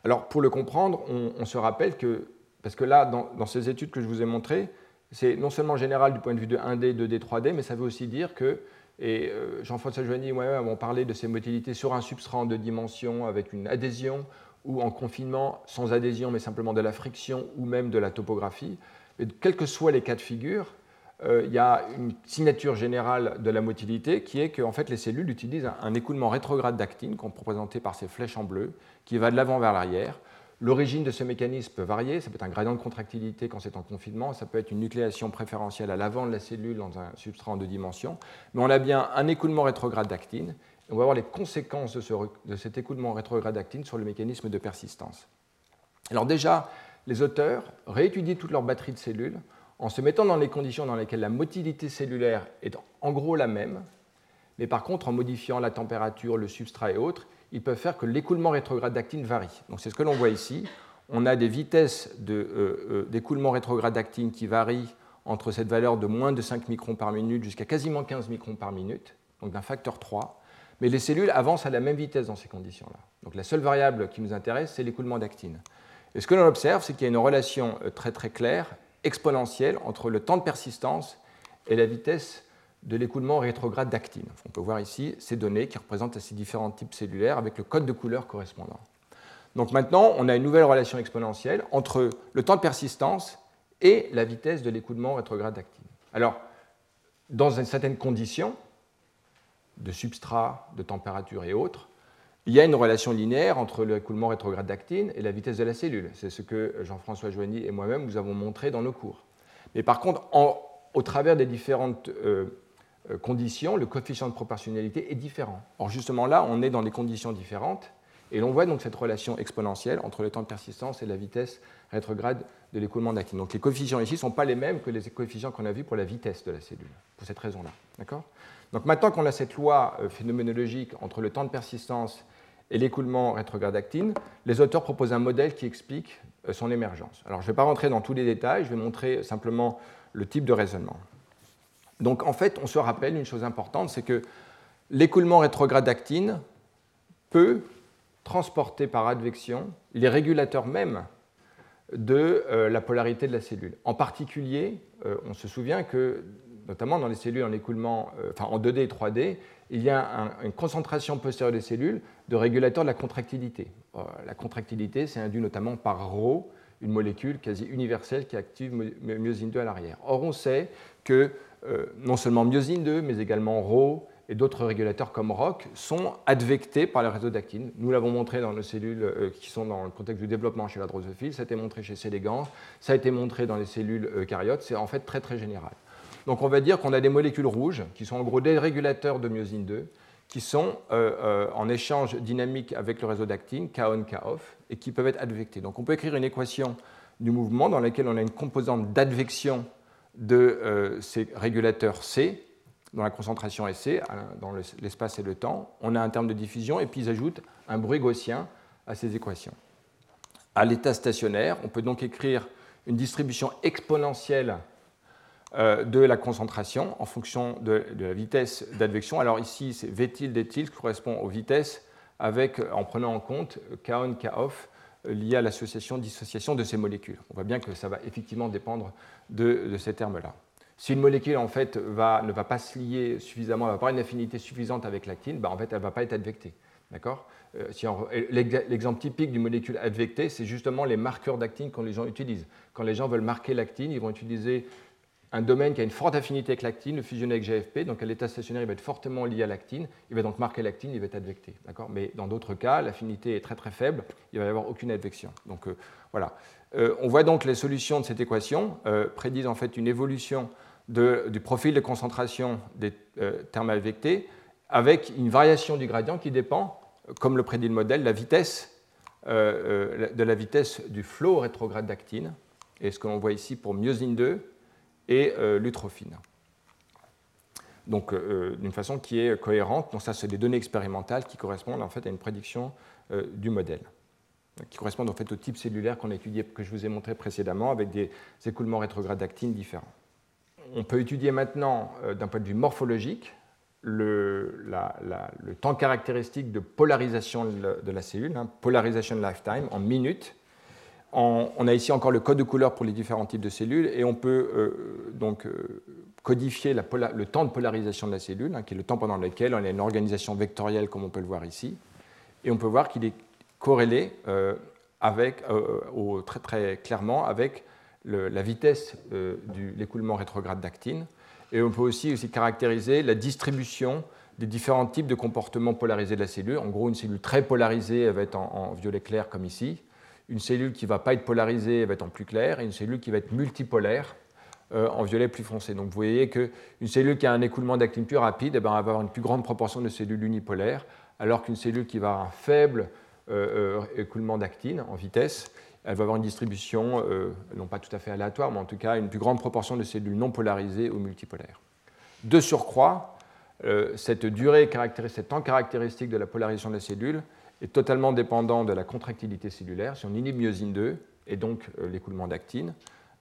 Alors pour le comprendre, on, se rappelle que, parce que là, dans, ces études que je vous ai montrées, c'est non seulement général du point de vue de 1D, 2D, 3D, mais ça veut aussi dire que, et euh, Jean-François Joigny et moi-même avons parlé de ces motilités sur un substrat en deux dimensions avec une adhésion ou en confinement sans adhésion mais simplement de la friction ou même de la topographie. Quels que soient les cas de figure, euh, il y a une signature générale de la motilité qui est que en fait, les cellules utilisent un, écoulement rétrograde d'actine, qu'on peut par ces flèches en bleu, qui va de l'avant vers l'arrière. L'origine de ce mécanisme peut varier, ça peut être un gradient de contractilité quand c'est en confinement, ça peut être une nucléation préférentielle à l'avant de la cellule dans un substrat en deux dimensions, mais on a bien un écoulement rétrograde d'actine, on va voir les conséquences de, de cet écoulement rétrograde d'actine sur le mécanisme de persistance. Alors déjà, les auteurs réétudient toute leur batterie de cellules en se mettant dans les conditions dans lesquelles la motilité cellulaire est en gros la même, mais par contre en modifiant la température, le substrat et autres, ils peuvent faire que l'écoulement rétrograde d'actine varie. Donc c'est ce que l'on voit ici. On a des vitesses euh, euh, d'écoulement rétrograde d'actine qui varient entre cette valeur de moins de 5 microns par minute jusqu'à quasiment 15 microns par minute, donc d'un facteur 3. Mais les cellules avancent à la même vitesse dans ces conditions-là. Donc la seule variable qui nous intéresse, c'est l'écoulement d'actine. Et ce que l'on observe, c'est qu'il y a une relation euh, très très claire, exponentielle, entre le temps de persistance et la vitesse de l'écoulement rétrograde d'actine. On peut voir ici ces données qui représentent ces différents types cellulaires avec le code de couleur correspondant. Donc maintenant, on a une nouvelle relation exponentielle entre le temps de persistance et la vitesse de l'écoulement rétrograde d'actine. Alors, dans une certaine condition de substrat, de température et autres, il y a une relation linéaire entre l'écoulement rétrograde d'actine et la vitesse de la cellule. C'est ce que Jean-François Joigny et moi-même vous avons montré dans nos cours. Mais par contre, au travers des différentes euh, euh, conditions, le coefficient de proportionnalité est différent. Or, justement là, on est dans des conditions différentes Et l'on voit donc cette relation exponentielle entre le temps de persistance et la vitesse rétrograde de l'écoulement d'actine. Donc les coefficients ici ne sont pas les mêmes que les coefficients qu'on a vus pour la vitesse de la cellule, pour cette raison-là. D'accord? Donc maintenant qu'on a cette loi euh, phénoménologique entre le temps de persistance et l'écoulement rétrograde d'actine, les auteurs proposent un modèle qui explique euh, son émergence. Alors je ne vais pas rentrer dans tous les détails, je vais montrer simplement le type de raisonnement. Donc en fait, on se rappelle une chose importante, c'est que l'écoulement rétrograde d'actine peut transporter par advection les régulateurs mêmes de euh, la polarité de la cellule. En particulier, on se souvient que, notamment dans les cellules en écoulement, euh, en 2D et 3D, il y a une concentration postérieure des cellules de régulateurs de la contractilité. la contractilité, c'est induit notamment par Rho, une molécule quasi universelle qui active myosine 2 à l'arrière. Or, on sait que non seulement myosine 2, mais également Rho et d'autres régulateurs comme ROC sont advectés par le réseau d'actine. Nous l'avons montré dans nos cellules euh, qui sont dans le contexte du développement chez la drosophile, ça a été montré chez Célégans, ça a été montré dans les cellules eucaryotes, c'est en fait très très général. Donc on va dire qu'on a des molécules rouges qui sont en gros des régulateurs de myosine 2 qui sont euh, euh, en échange dynamique avec le réseau d'actine, K-on, K-off, et qui peuvent être advectés. Donc on peut écrire une équation du mouvement dans laquelle on a une composante d'advection de ces régulateurs C, dans la concentration SC, dans l'espace et le temps. On a un terme de diffusion et puis ils ajoutent un bruit gaussien à ces équations. À l'état stationnaire, on peut donc écrire une distribution exponentielle euh, de la concentration en fonction de, la vitesse d'advection. Alors ici, c'est V tilde qui correspond aux vitesses avec, en prenant en compte K-on, K-off euh, lié à l'association dissociation de ces molécules. On voit bien que ça va effectivement dépendre de, ces termes-là. Si une molécule en fait, ne va pas se lier suffisamment, elle va pas une affinité suffisante avec l'actine, bah, en fait, elle ne va pas être advectée. D'accord? Euh, L'exemple typique d'une molécule advectée, c'est justement les marqueurs d'actine que les gens utilisent. Quand les gens veulent marquer l'actine, ils vont utiliser un domaine qui a une forte affinité avec l'actine, le fusionner avec GFP, donc à l'état stationnaire, il va être fortement lié à l'actine, il va donc marquer l'actine, il va être advecté. Mais dans d'autres cas, l'affinité est très très faible, il va y avoir aucune advection. Donc euh, voilà. Euh, on voit donc les solutions de cette équation prédisent en fait une évolution du profil de concentration des euh, termes advectés avec une variation du gradient qui dépend, comme le prédit le modèle, la vitesse, euh, de la vitesse du flot rétrograde d'actine, et ce que l'on voit ici pour myosine 2 et euh, l'utrophine. Donc d'une façon qui est cohérente. Donc ça, c'est des données expérimentales qui correspondent en fait à une prédiction du modèle qui correspondent en fait au type cellulaire qu'on a étudié, que je vous ai montré précédemment, avec des écoulements rétrogrades d'actine différents on peut étudier maintenant, euh, d'un point de vue morphologique, le, temps caractéristique de polarisation de la cellule, hein, polarisation lifetime, en minutes. On a ici encore le code de couleur pour les différents types de cellules et on peut euh, donc euh, codifier le temps de polarisation de la cellule, hein, qui est le temps pendant lequel on a une organisation vectorielle comme on peut le voir ici. Et on peut voir qu'il est corrélé avec, très, très clairement avec la vitesse euh, de l'écoulement rétrograde d'actine. Et on peut aussi, aussi caractériser la distribution des différents types de comportements polarisés de la cellule. En gros, une cellule très polarisée, va être en, violet clair comme ici. Une cellule qui ne va pas être polarisée, va être en plus clair. Et une cellule qui va être multipolaire, euh, en violet plus foncé. Donc vous voyez qu'une cellule qui a un écoulement d'actine plus rapide, eh ben, va avoir une plus grande proportion de cellules unipolaires, alors qu'une cellule qui va avoir un faible euh, écoulement d'actine en vitesse, elle va avoir une distribution, euh, non pas tout à fait aléatoire, mais en tout cas une plus grande proportion de cellules non polarisées ou multipolaires. De surcroît, euh, cette durée caractéristique, temps caractéristique de la polarisation de la cellule est totalement dépendant de la contractilité cellulaire. Si on inhibe myosine 2 et donc euh, l'écoulement d'actine,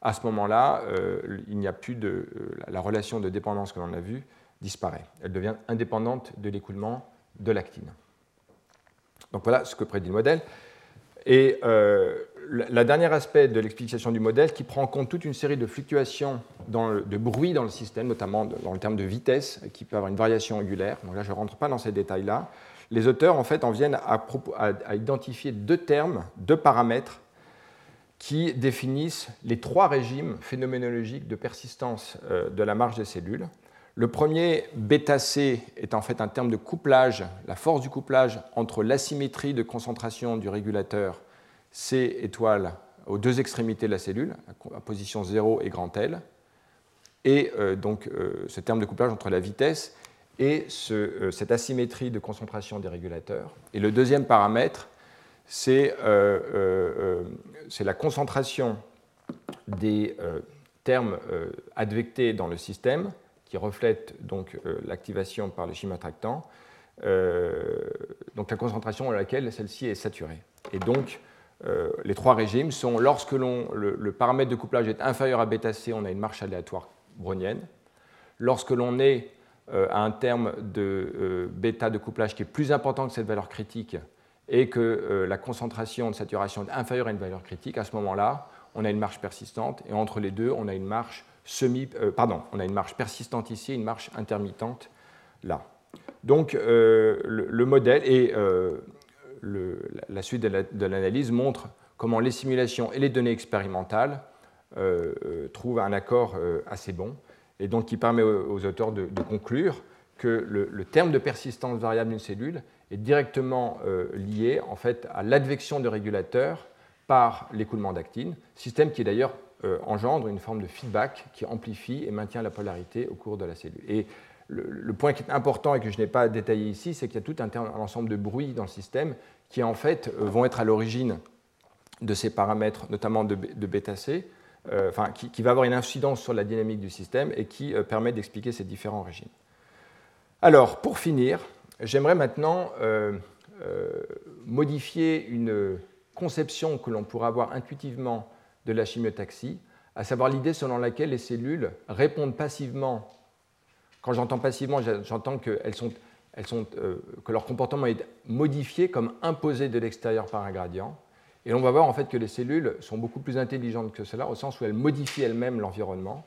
à ce moment-là, il n'y a plus de la relation de dépendance que l'on a vue disparaît. Elle devient indépendante de l'écoulement de l'actine. Donc voilà ce que prédit le modèle. Et le dernier aspect de l'explication du modèle qui prend en compte toute une série de fluctuations de bruit dans le système, notamment dans le terme de vitesse, qui peut avoir une variation angulaire. Donc là, je ne rentre pas dans ces détails-là. Les auteurs, en fait, en viennent à, identifier deux termes, deux paramètres qui définissent les trois régimes phénoménologiques de persistance euh, de la marge des cellules. Le premier, βC, est en fait un terme de couplage, la force du couplage entre l'asymétrie de concentration du régulateur C étoile aux deux extrémités de la cellule, à position 0 et grand L, et euh, donc euh, ce terme de couplage entre la vitesse et euh, cette asymétrie de concentration des régulateurs. Et le deuxième paramètre, c'est la concentration des termes advectés dans le système qui reflètent donc l'activation par le chimiotractant, donc la concentration à laquelle celle-ci est saturée. Et donc, les trois régimes sont lorsque le, le, paramètre de couplage est inférieur à bêta C, on a une marche aléatoire brownienne. Lorsque l'on est euh, à un terme de euh, bêta de couplage qui est plus important que cette valeur critique et que euh, la concentration de saturation est inférieure à une valeur critique, à ce moment-là, on a une marche persistante et entre les deux, on a une marche semi, pardon, on a une marche persistante ici et une marche intermittente là. Donc le, modèle et la suite de l'analyse montre comment les simulations et les données expérimentales trouvent un accord assez bon et donc qui permet aux, auteurs de, conclure que le, terme de persistance variable d'une cellule est directement euh, lié en fait à l'advection de régulateurs par l'écoulement d'actine, système qui d'ailleurs euh, engendre une forme de feedback qui amplifie et maintient la polarité au cours de la cellule. Et le, point qui est important et que je n'ai pas détaillé ici, c'est qu'il y a tout un, ensemble de bruits dans le système qui en fait euh, vont être à l'origine de ces paramètres, notamment de, de bêta-C, euh, enfin, qui, va avoir une incidence sur la dynamique du système et qui euh, permet d'expliquer ces différents régimes. Alors, pour finir, j'aimerais maintenant euh, modifier une conception que l'on pourrait avoir intuitivement de la chimiotaxie, à savoir l'idée selon laquelle les cellules répondent passivement. Quand j'entends passivement, j'entends que leur comportement est modifié comme imposé de l'extérieur par un gradient. Et on va voir en fait que les cellules sont beaucoup plus intelligentes que cela, au sens où elles modifient elles-mêmes l'environnement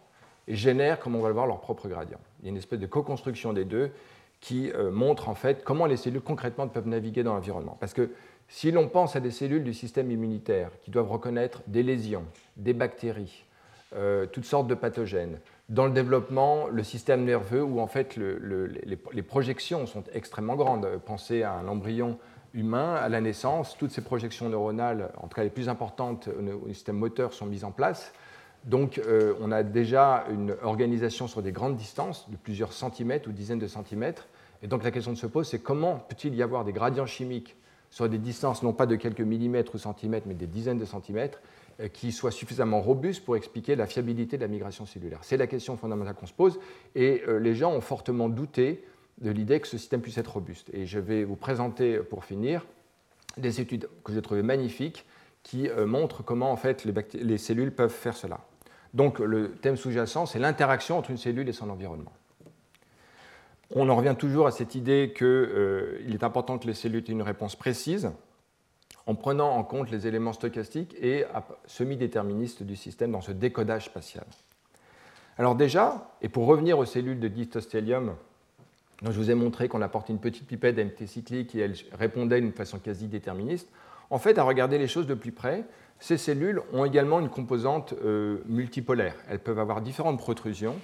et génèrent, comme on va le voir, leur propre gradient. Il y a une espèce de co-construction des deux qui euh, montre en fait comment les cellules concrètement peuvent naviguer dans l'environnement. Parce que si l'on pense à des cellules du système immunitaire qui doivent reconnaître des lésions, des bactéries, euh, toutes sortes de pathogènes, dans le développement, le système nerveux où en fait les, projections sont extrêmement grandes. Pensez à un embryon humain, à la naissance, toutes ces projections neuronales, en tout cas les plus importantes au système moteur, sont mises en place. Donc euh, on a déjà une organisation sur des grandes distances, de plusieurs centimètres ou dizaines de centimètres. Et donc la question se pose, c'est comment peut-il y avoir des gradients chimiques sur des distances non pas de quelques millimètres ou centimètres, mais des dizaines de centimètres, euh, qui soient suffisamment robustes pour expliquer la fiabilité de la migration cellulaire? C'est la question fondamentale qu'on se pose. Et euh, les gens ont fortement douté de l'idée que ce système puisse être robuste. Et je vais vous présenter, pour finir, des études que j'ai trouvées magnifiques qui euh, montrent comment en fait, les, cellules peuvent faire cela. Donc le thème sous-jacent, c'est l'interaction entre une cellule et son environnement. On en revient toujours à cette idée qu'il euh, est important que les cellules aient une réponse précise en prenant en compte les éléments stochastiques et semi-déterministes du système dans ce décodage spatial. Alors déjà, et pour revenir aux cellules de dystostélium donc, je vous ai montré qu'on apportait une petite pipette d'MT cyclique et elle répondait d'une façon quasi déterministe. En fait, à regarder les choses de plus près, ces cellules ont également une composante euh, multipolaire. Elles peuvent avoir différentes protrusions.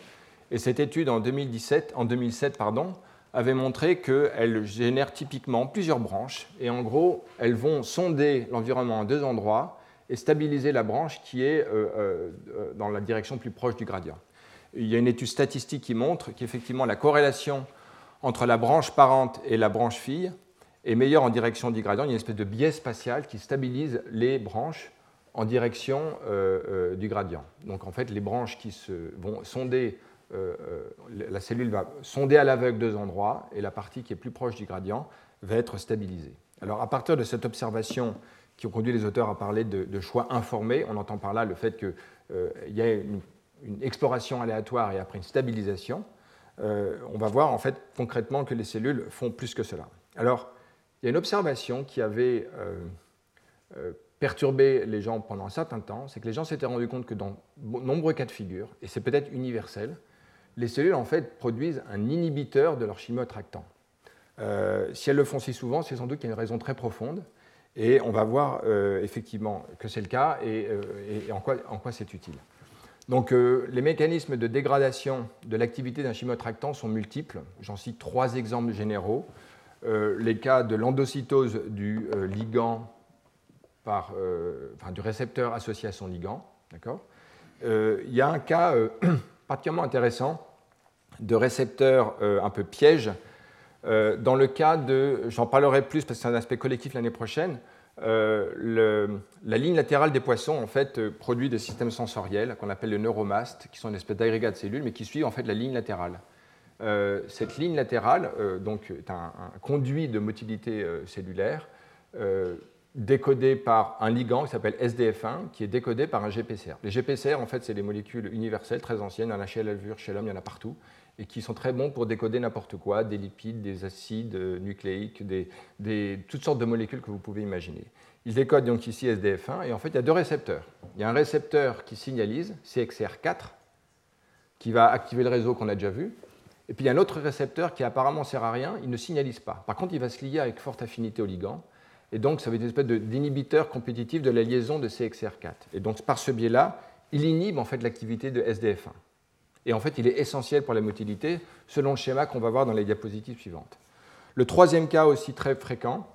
Et cette étude en, 2017, en 2007 pardon, avait montré qu'elles génèrent typiquement plusieurs branches. Et en gros, elles vont sonder l'environnement en deux endroits et stabiliser la branche qui est euh, euh, dans la direction plus proche du gradient. Il y a une étude statistique qui montre qu'effectivement la corrélation entre la branche parente et la branche fille est meilleure en direction du gradient. Il y a une espèce de biais spatial qui stabilise les branches en direction euh, euh, du gradient. Donc en fait, les branches qui se, vont sonder, euh, la cellule va sonder à l'aveugle deux endroits et la partie qui est plus proche du gradient va être stabilisée. Alors à partir de cette observation qui ont conduit les auteurs à parler de, choix informés, on entend par là le fait qu'il y a une, exploration aléatoire et après une stabilisation. Euh, on va voir en fait concrètement que les cellules font plus que cela. Alors, il y a une observation qui avait euh, euh, perturbé les gens pendant un certain temps, c'est que les gens s'étaient rendus compte que dans nombreux cas de figure, et c'est peut-être universel, les cellules en fait produisent un inhibiteur de leur chimiotractant. si elles le font si souvent, c'est sans doute qu'il y a une raison très profonde, et on va voir effectivement que c'est le cas et, en quoi c'est utile. Donc euh, les mécanismes de dégradation de l'activité d'un chimiotractant sont multiples. J'en cite trois exemples généraux. Euh, les cas de l'endocytose du euh, ligand par, enfin, du récepteur associé à son ligand. Il y a un cas particulièrement intéressant de récepteur un peu piège dans le cas de, j'en parlerai plus parce que c'est un aspect collectif l'année prochaine, la ligne latérale des poissons en fait, produit des systèmes sensoriels qu'on appelle les neuromastes, qui sont une espèce d'agrégat de cellules, mais qui suivent en fait la ligne latérale. cette ligne latérale donc, est un, conduit de motilité cellulaire décodé par un ligand qui s'appelle SDF1, qui est décodé par un GPCR. Les GPCR, en fait, c'est des molécules universelles très anciennes, un HL, levure, chez l'homme, il y en a partout, et qui sont très bons pour décoder n'importe quoi, des lipides, des acides euh, nucléiques, des, toutes sortes de molécules que vous pouvez imaginer. Ils décodent donc ici SDF1, et en fait, il y a deux récepteurs. Il y a un récepteur qui signalise, CXR4, qui va activer le réseau qu'on a déjà vu, et puis il y a un autre récepteur qui apparemment sert à rien, il ne signalise pas. Par contre, il va se lier avec forte affinité au ligand, et donc, ça va être une espèce d'inhibiteur compétitif de la liaison de CXR4. Et donc, par ce biais-là, il inhibe en fait l'activité de SDF1. Et en fait, il est essentiel pour la motilité, selon le schéma qu'on va voir dans les diapositives suivantes. Le troisième cas aussi très fréquent,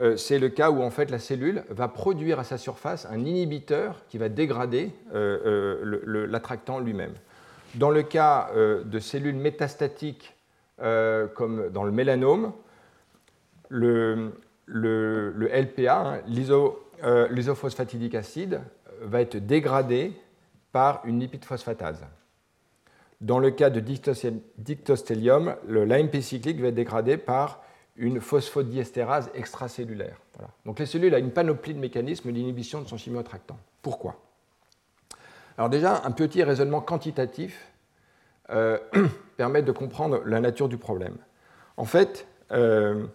euh, c'est le cas où en fait la cellule va produire à sa surface un inhibiteur qui va dégrader euh, euh, l'attractant lui-même. Dans le cas de cellules métastatiques, comme dans le mélanome, le, LPA, hein, l'isophosphatidique acide, va être dégradé par une lipide phosphatase. Dans le cas de dictostélium, l'AMP cyclique va être dégradé par une phosphodiestérase extracellulaire. Donc les cellules ont une panoplie de mécanismes d'inhibition de son chimiotractant. Pourquoi? Alors déjà, un petit raisonnement quantitatif euh, permet de comprendre la nature du problème. En fait, euh,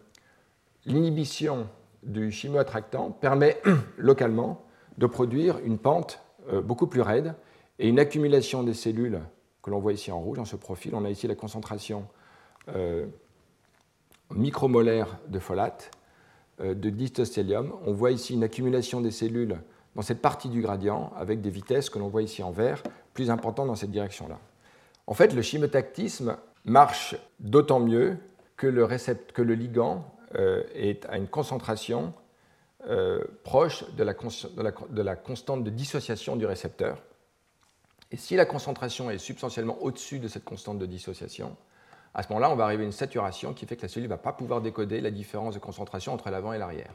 l'inhibition du chimioattractant permet localement de produire une pente euh, beaucoup plus raide et une accumulation des cellules que l'on voit ici en rouge, dans ce profil. On a ici la concentration euh, micromolaire de folate, euh, de distostélium. On voit ici une accumulation des cellules dans cette partie du gradient avec des vitesses que l'on voit ici en vert, plus importantes dans cette direction-là. En fait, le chimotactisme marche d'autant mieux que le, ligand euh, est à une concentration proche de la, constante de dissociation du récepteur. Et si la concentration est substantiellement au-dessus de cette constante de dissociation, à ce moment-là, on va arriver à une saturation qui fait que la cellule ne va pas pouvoir décoder la différence de concentration entre l'avant et l'arrière.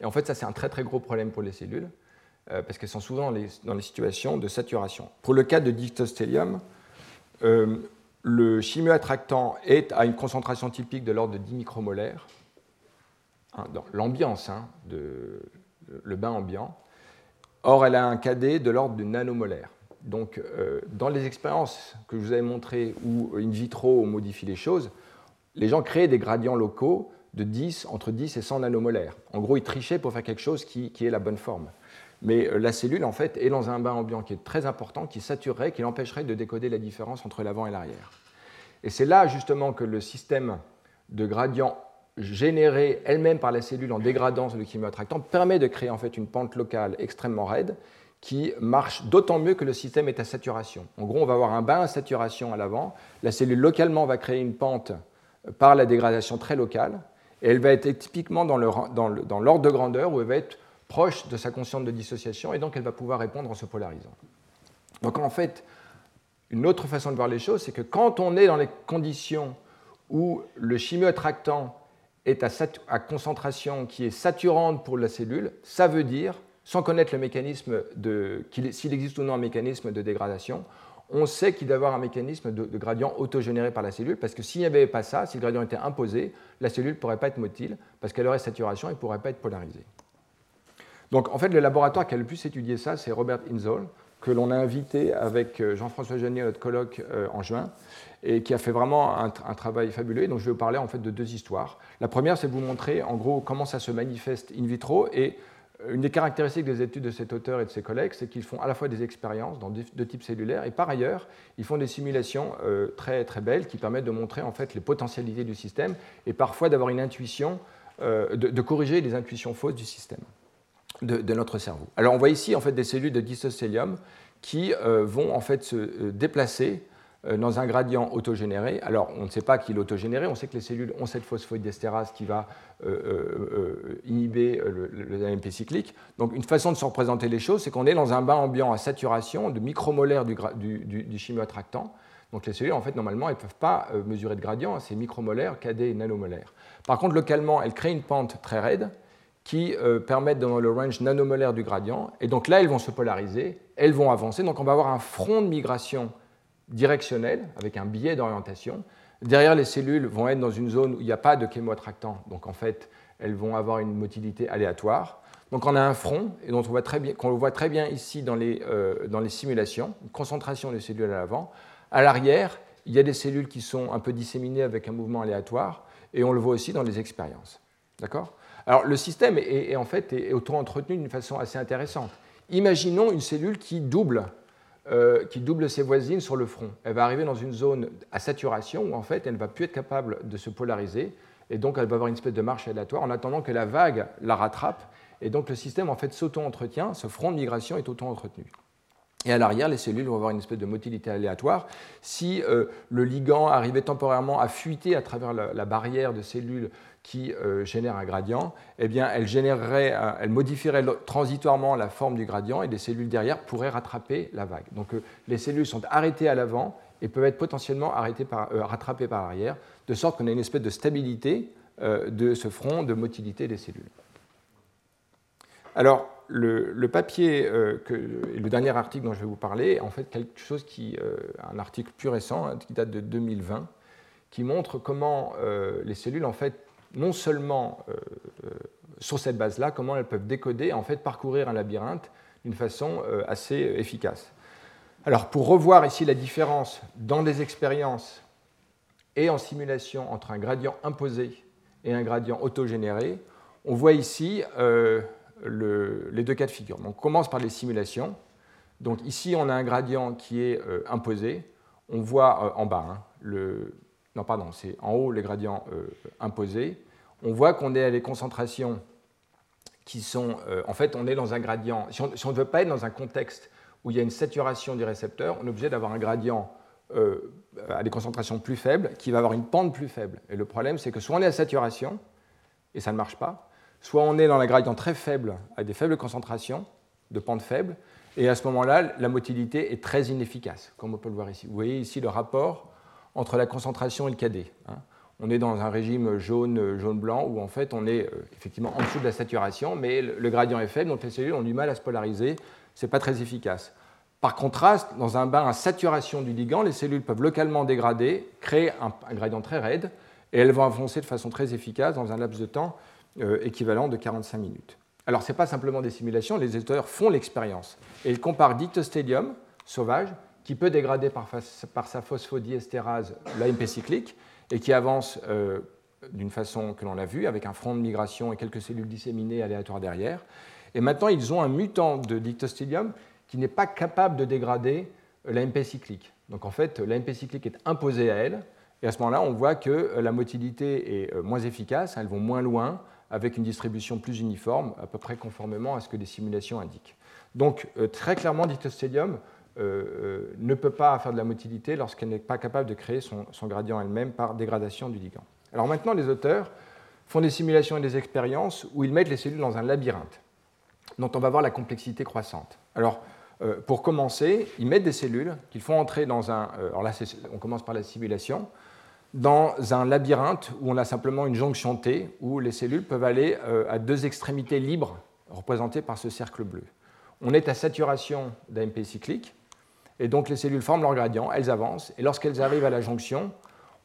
Et en fait, ça, c'est un très très gros problème pour les cellules, euh, parce qu'elles sont souvent dans les, situations de saturation. Pour le cas de dictostélium, le chimioattractant est à une concentration typique de l'ordre de 10 micromolaires, Hein, dans l'ambiance, hein, le bain ambiant. Or, elle a un KD de l'ordre de nanomolaire. Donc, euh, dans les expériences que je vous avais montrées où in vitro on modifie les choses, les gens créent des gradients locaux de 10, entre 10 et 100 nanomolaires. En gros, ils trichaient pour faire quelque chose qui, est la bonne forme. Mais euh, la cellule, en fait, est dans un bain ambiant qui est très important, qui saturerait, qui l'empêcherait de décoder la différence entre l'avant et l'arrière. Et c'est là, justement, que le système de gradient générée elle-même par la cellule en dégradant le chimioattractant permet de créer en fait une pente locale extrêmement raide qui marche d'autant mieux que le système est à saturation. En gros, on va avoir un bain à saturation à l'avant. La cellule localement va créer une pente par la dégradation très locale et elle va être typiquement dans l'ordre de grandeur où elle va être proche de sa conscience de dissociation et donc elle va pouvoir répondre en se polarisant. Donc en fait, une autre façon de voir les choses, c'est que quand on est dans les conditions où le chimioattractant est à, concentration qui est saturante pour la cellule, ça veut dire, sans connaître le mécanisme de, s'il existe ou non un mécanisme de dégradation, on sait qu'il doit y avoir un mécanisme de, gradient autogénéré par la cellule, parce que s'il n'y avait pas ça, si le gradient était imposé, la cellule ne pourrait pas être motile, parce qu'elle aurait saturation et ne pourrait pas être polarisée. Donc en fait, le laboratoire qui a le plus étudié ça, c'est Robert Inzoll, que l'on a invité avec euh, Jean-François Janier à notre colloque euh, en juin, et qui a fait vraiment un, travail fabuleux. Donc je vais vous parler en fait de deux histoires. La première, c'est de vous montrer en gros comment ça se manifeste in vitro, et une des caractéristiques des études de cet auteur et de ses collègues, c'est qu'ils font à la fois des expériences dans deux types cellulaires, et par ailleurs, ils font des simulations très, très belles qui permettent de montrer en fait les potentialités du système, et parfois d'avoir une intuition, de, de corriger les intuitions fausses du système de, notre cerveau. Alors on voit ici en fait des cellules de dystocélium qui euh, vont en fait se euh, déplacer euh, dans un gradient autogénéré. Alors on ne sait pas qui l'autogénéré, on sait que les cellules ont cette phosphodiesterase qui va inhiber le, AMP cyclique. Donc une façon de se représenter les choses, c'est qu'on est dans un bain ambiant à saturation de micromolaires du, du, chimioattractant. Donc les cellules, en fait, normalement, elles ne peuvent pas mesurer de gradient, c'est micromolaire, KD et nanomolaire. Par contre, localement, elles créent une pente très raide, qui euh, permettent dans le range nanomolaire du gradient. Et donc là, elles vont se polariser, elles vont avancer. Donc on va avoir un front de migration directionnel avec un biais d'orientation. Derrière, les cellules vont être dans une zone où il n'y a pas de chémoattractant. Donc en fait, elles vont avoir une motilité aléatoire. Donc on a un front, et dont on voit très bien, qu'on le voit très bien ici dans les, euh, dans les simulations, une concentration des cellules à l'avant. À l'arrière, il y a des cellules qui sont un peu disséminées avec un mouvement aléatoire, et on le voit aussi dans les expériences. D'accord? Alors le système est, en fait auto-entretenu d'une façon assez intéressante. Imaginons une cellule qui double, euh, qui double ses voisines sur le front. Elle va arriver dans une zone à saturation où en fait elle ne va plus être capable de se polariser et donc elle va avoir une espèce de marche aléatoire en attendant que la vague la rattrape et donc le système en fait s'auto-entretient, ce front de migration est auto-entretenu. Et à l'arrière, les cellules vont avoir une espèce de motilité aléatoire. Si euh, le ligand arrivait temporairement à fuiter à travers la barrière de cellules qui euh, génère un gradient, eh bien, elle, modifierait transitoirement la forme du gradient et les cellules derrière pourraient rattraper la vague. Donc euh, les cellules sont arrêtées à l'avant et peuvent être potentiellement arrêtées par, euh, rattrapées par l'arrière, de sorte qu'on a une espèce de stabilité de ce front de motilité des cellules. Alors, le, papier, le dernier article dont je vais vous parler, est en fait quelque chose qui, un article plus récent, hein, qui date de 2020, qui montre comment les cellules en fait non seulement euh, euh, sur cette base-là, comment elles peuvent décoder, en fait parcourir un labyrinthe d'une façon euh, assez efficace. Alors pour revoir ici la différence dans des expériences et en simulation entre un gradient imposé et un gradient autogénéré, on voit ici les deux cas de figure. Donc on commence par les simulations. Donc ici on a un gradient qui est imposé. On voit en bas hein, le, non pardon, c'est en haut les gradients imposés on voit qu'on est à des concentrations qui sont, euh, en fait, on est dans un gradient. Si on, ne veut pas être dans un contexte où il y a une saturation du récepteur, on est obligé d'avoir un gradient euh, à des concentrations plus faibles qui va avoir une pente plus faible. Et le problème, c'est que soit on est à saturation, et ça ne marche pas, soit on est dans un gradient très faible, à des faibles concentrations, de pente faible, et à ce moment-là, la motilité est très inefficace, comme on peut le voir ici. Vous voyez ici le rapport entre la concentration et le KD. Hein on est dans un régime jaune, jaune-blanc où en fait on est euh, effectivement en dessous de la saturation, mais le gradient est faible, donc les cellules ont du mal à se polariser, ce n'est pas très efficace. Par contraste, dans un bain à saturation du ligand, les cellules peuvent localement dégrader, créer un, gradient très raide, et elles vont avancer de façon très efficace dans un laps de temps euh, équivalent de 45 minutes. Alors ce n'est pas simplement des simulations, les auteurs font l'expérience. Et ils comparent dictostelium sauvage, qui peut dégrader par, par sa phosphodiestérase l'AMP cyclique, et qui avance euh, d'une façon que l'on a vue, avec un front de migration et quelques cellules disséminées aléatoires derrière. Et maintenant, ils ont un mutant de dictostelium qui n'est pas capable de dégrader l'AMP cyclique. Donc en fait, l'AMP cyclique est imposée à elle, et à ce moment-là, on voit que euh, la motilité est euh, moins efficace, elles vont moins loin, avec une distribution plus uniforme, à peu près conformément à ce que les simulations indiquent. Donc très clairement, dictostelium euh, euh, ne peut pas faire de la motilité lorsqu'elle n'est pas capable de créer son, gradient elle-même par dégradation du ligand. Alors maintenant, les auteurs font des simulations et des expériences où ils mettent les cellules dans un labyrinthe, dont on va voir la complexité croissante. Alors, euh, pour commencer, ils mettent des cellules qu'ils font entrer dans un. alors là, on commence par la simulation, dans un labyrinthe où on a simplement une jonction T, où les cellules peuvent aller à deux extrémités libres, représentées par ce cercle bleu. On est à saturation d'AMP cyclique, et donc les cellules forment leur gradient, elles avancent, et lorsqu'elles arrivent à la jonction,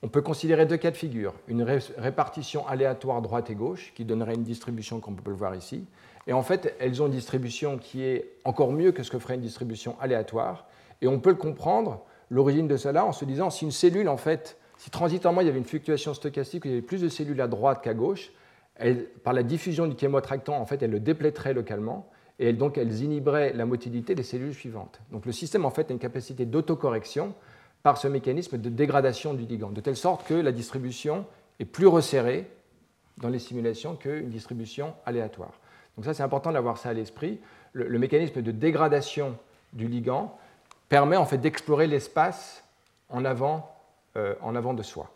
on peut considérer deux cas de figure. Une répartition aléatoire droite et gauche, qui donnerait une distribution comme on peut le voir ici. Et en fait, elles ont une distribution qui est encore mieux que ce que ferait une distribution aléatoire. Et on peut le comprendre, l'origine de cela, en se disant si une cellule, en fait, si transitoirement il y avait une fluctuation stochastique, où il y avait plus de cellules à droite qu'à gauche, par la diffusion du chémotractant, en fait, elle le dépléterait localement et donc elles inhiberaient la motilité des cellules suivantes. Donc le système en fait a une capacité d'autocorrection par ce mécanisme de dégradation du ligand, de telle sorte que la distribution est plus resserrée dans les simulations qu'une distribution aléatoire. Donc ça c'est important d'avoir ça à l'esprit. Le, mécanisme de dégradation du ligand permet en fait d'explorer l'espace euh, en avant de soi.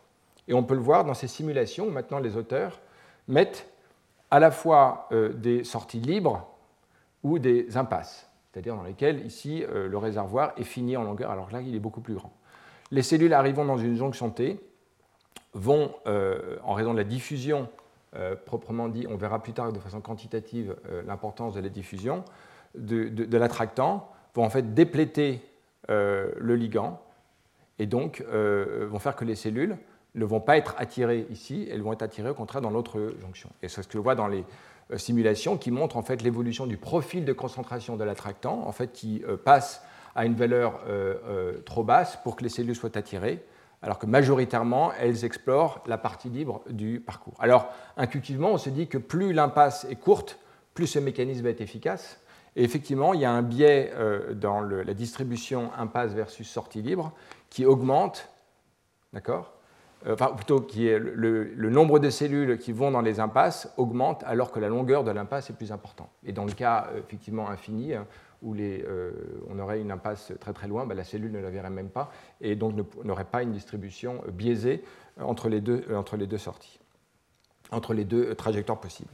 Et on peut le voir dans ces simulations où maintenant les auteurs mettent à la fois euh, des sorties libres ou des impasses, c'est-à-dire dans lesquelles ici euh, le réservoir est fini en longueur, alors là il est beaucoup plus grand. Les cellules arrivant dans une jonction T vont, euh, en raison de la diffusion proprement dit, on verra plus tard de façon quantitative l'importance de la diffusion, de, de, l'attractant, vont en fait dépléter le ligand et donc vont faire que les cellules ne vont pas être attirées ici, elles vont être attirées au contraire dans l'autre jonction. Et c'est ce que je vois dans les simulations qui montrent en fait l'évolution du profil de concentration de l'attractant, en fait qui passe à une valeur trop basse pour que les cellules soient attirées alors que majoritairement, elles explorent la partie libre du parcours. Alors, intuitivement, on se dit que plus l'impasse est courte, plus ce mécanisme est efficace. Et effectivement, il y a un biais euh, dans la distribution impasse versus sortie libre qui augmente, d'accord euh, Enfin, plutôt, qui est le, nombre de cellules qui vont dans les impasses augmente alors que la longueur de l'impasse est plus importante. Et dans le cas euh, effectivement infini, hein, où euh, on aurait une impasse très très loin, bah, la cellule ne la verrait même pas et donc n'aurait pas une distribution euh, biaisée euh, entre les deux, sorties, entre les deux trajectoires possibles.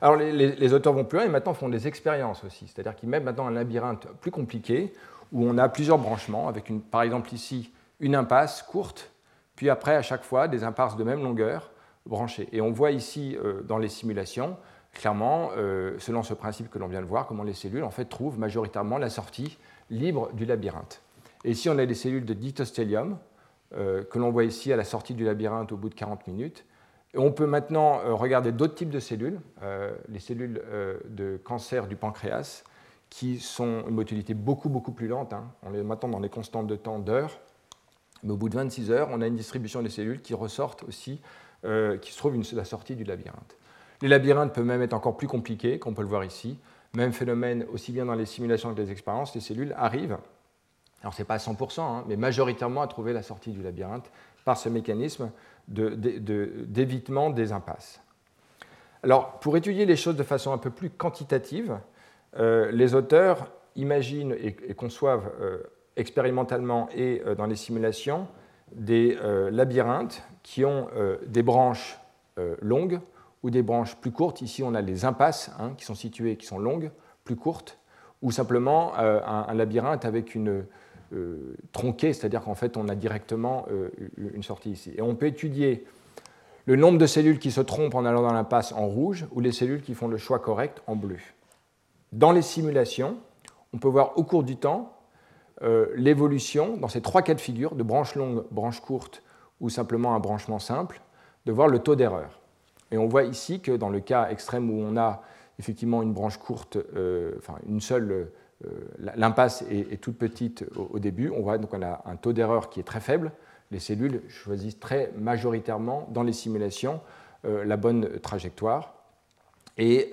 Alors les, auteurs vont plus loin et maintenant font des expériences aussi, c'est-à-dire qu'ils mettent maintenant un labyrinthe plus compliqué où on a plusieurs branchements, avec par exemple ici une impasse courte, puis après à chaque fois des impasses de même longueur branchées. Et on voit ici dans les simulations clairement, euh, selon ce principe que l'on vient de voir, comment les cellules en fait, trouvent majoritairement la sortie libre du labyrinthe. Et ici, on a des cellules de dithostélium euh, que l'on voit ici à la sortie du labyrinthe au bout de 40 minutes. Et on peut maintenant euh, regarder d'autres types de cellules, les cellules de cancer du pancréas, qui sont une motilité beaucoup, beaucoup plus lente. Hein. On est maintenant dans les constantes de temps d'heures. Mais au bout de 26 heures, on a une distribution des cellules qui ressortent aussi, qui se trouve une, la sortie du labyrinthe. Les labyrinthes peuvent même être encore plus compliqués, comme on peut le voir ici. Même phénomène, aussi bien dans les simulations que les expériences, les cellules arrivent, alors ce n'est pas à 100%, hein, mais majoritairement à trouver la sortie du labyrinthe par ce mécanisme d'évitement des impasses. Alors, pour étudier les choses de façon un peu plus quantitative, euh, les auteurs imaginent et, conçoivent euh, expérimentalement et euh, dans les simulations des labyrinthes qui ont des branches longues ou des branches plus courtes. Ici, on a les impasses hein, qui sont situées, qui sont longues, plus courtes, ou simplement euh, un, labyrinthe avec une euh, tronquée, c'est-à-dire qu'en fait, on a directement euh, une sortie ici. Et on peut étudier le nombre de cellules qui se trompent en allant dans l'impasse en rouge ou les cellules qui font le choix correct en bleu. Dans les simulations, on peut voir au cours du temps l'évolution dans ces trois cas de figure, de branches longues, branches courtes ou simplement un branchement simple, de voir le taux d'erreur. Et on voit ici que dans le cas extrême où on a effectivement une branche courte, euh, enfin une seule, euh, l'impasse est, toute petite au, début, on voit donc on a un taux d'erreur qui est très faible. Les cellules choisissent très majoritairement dans les simulations euh, la bonne trajectoire. Et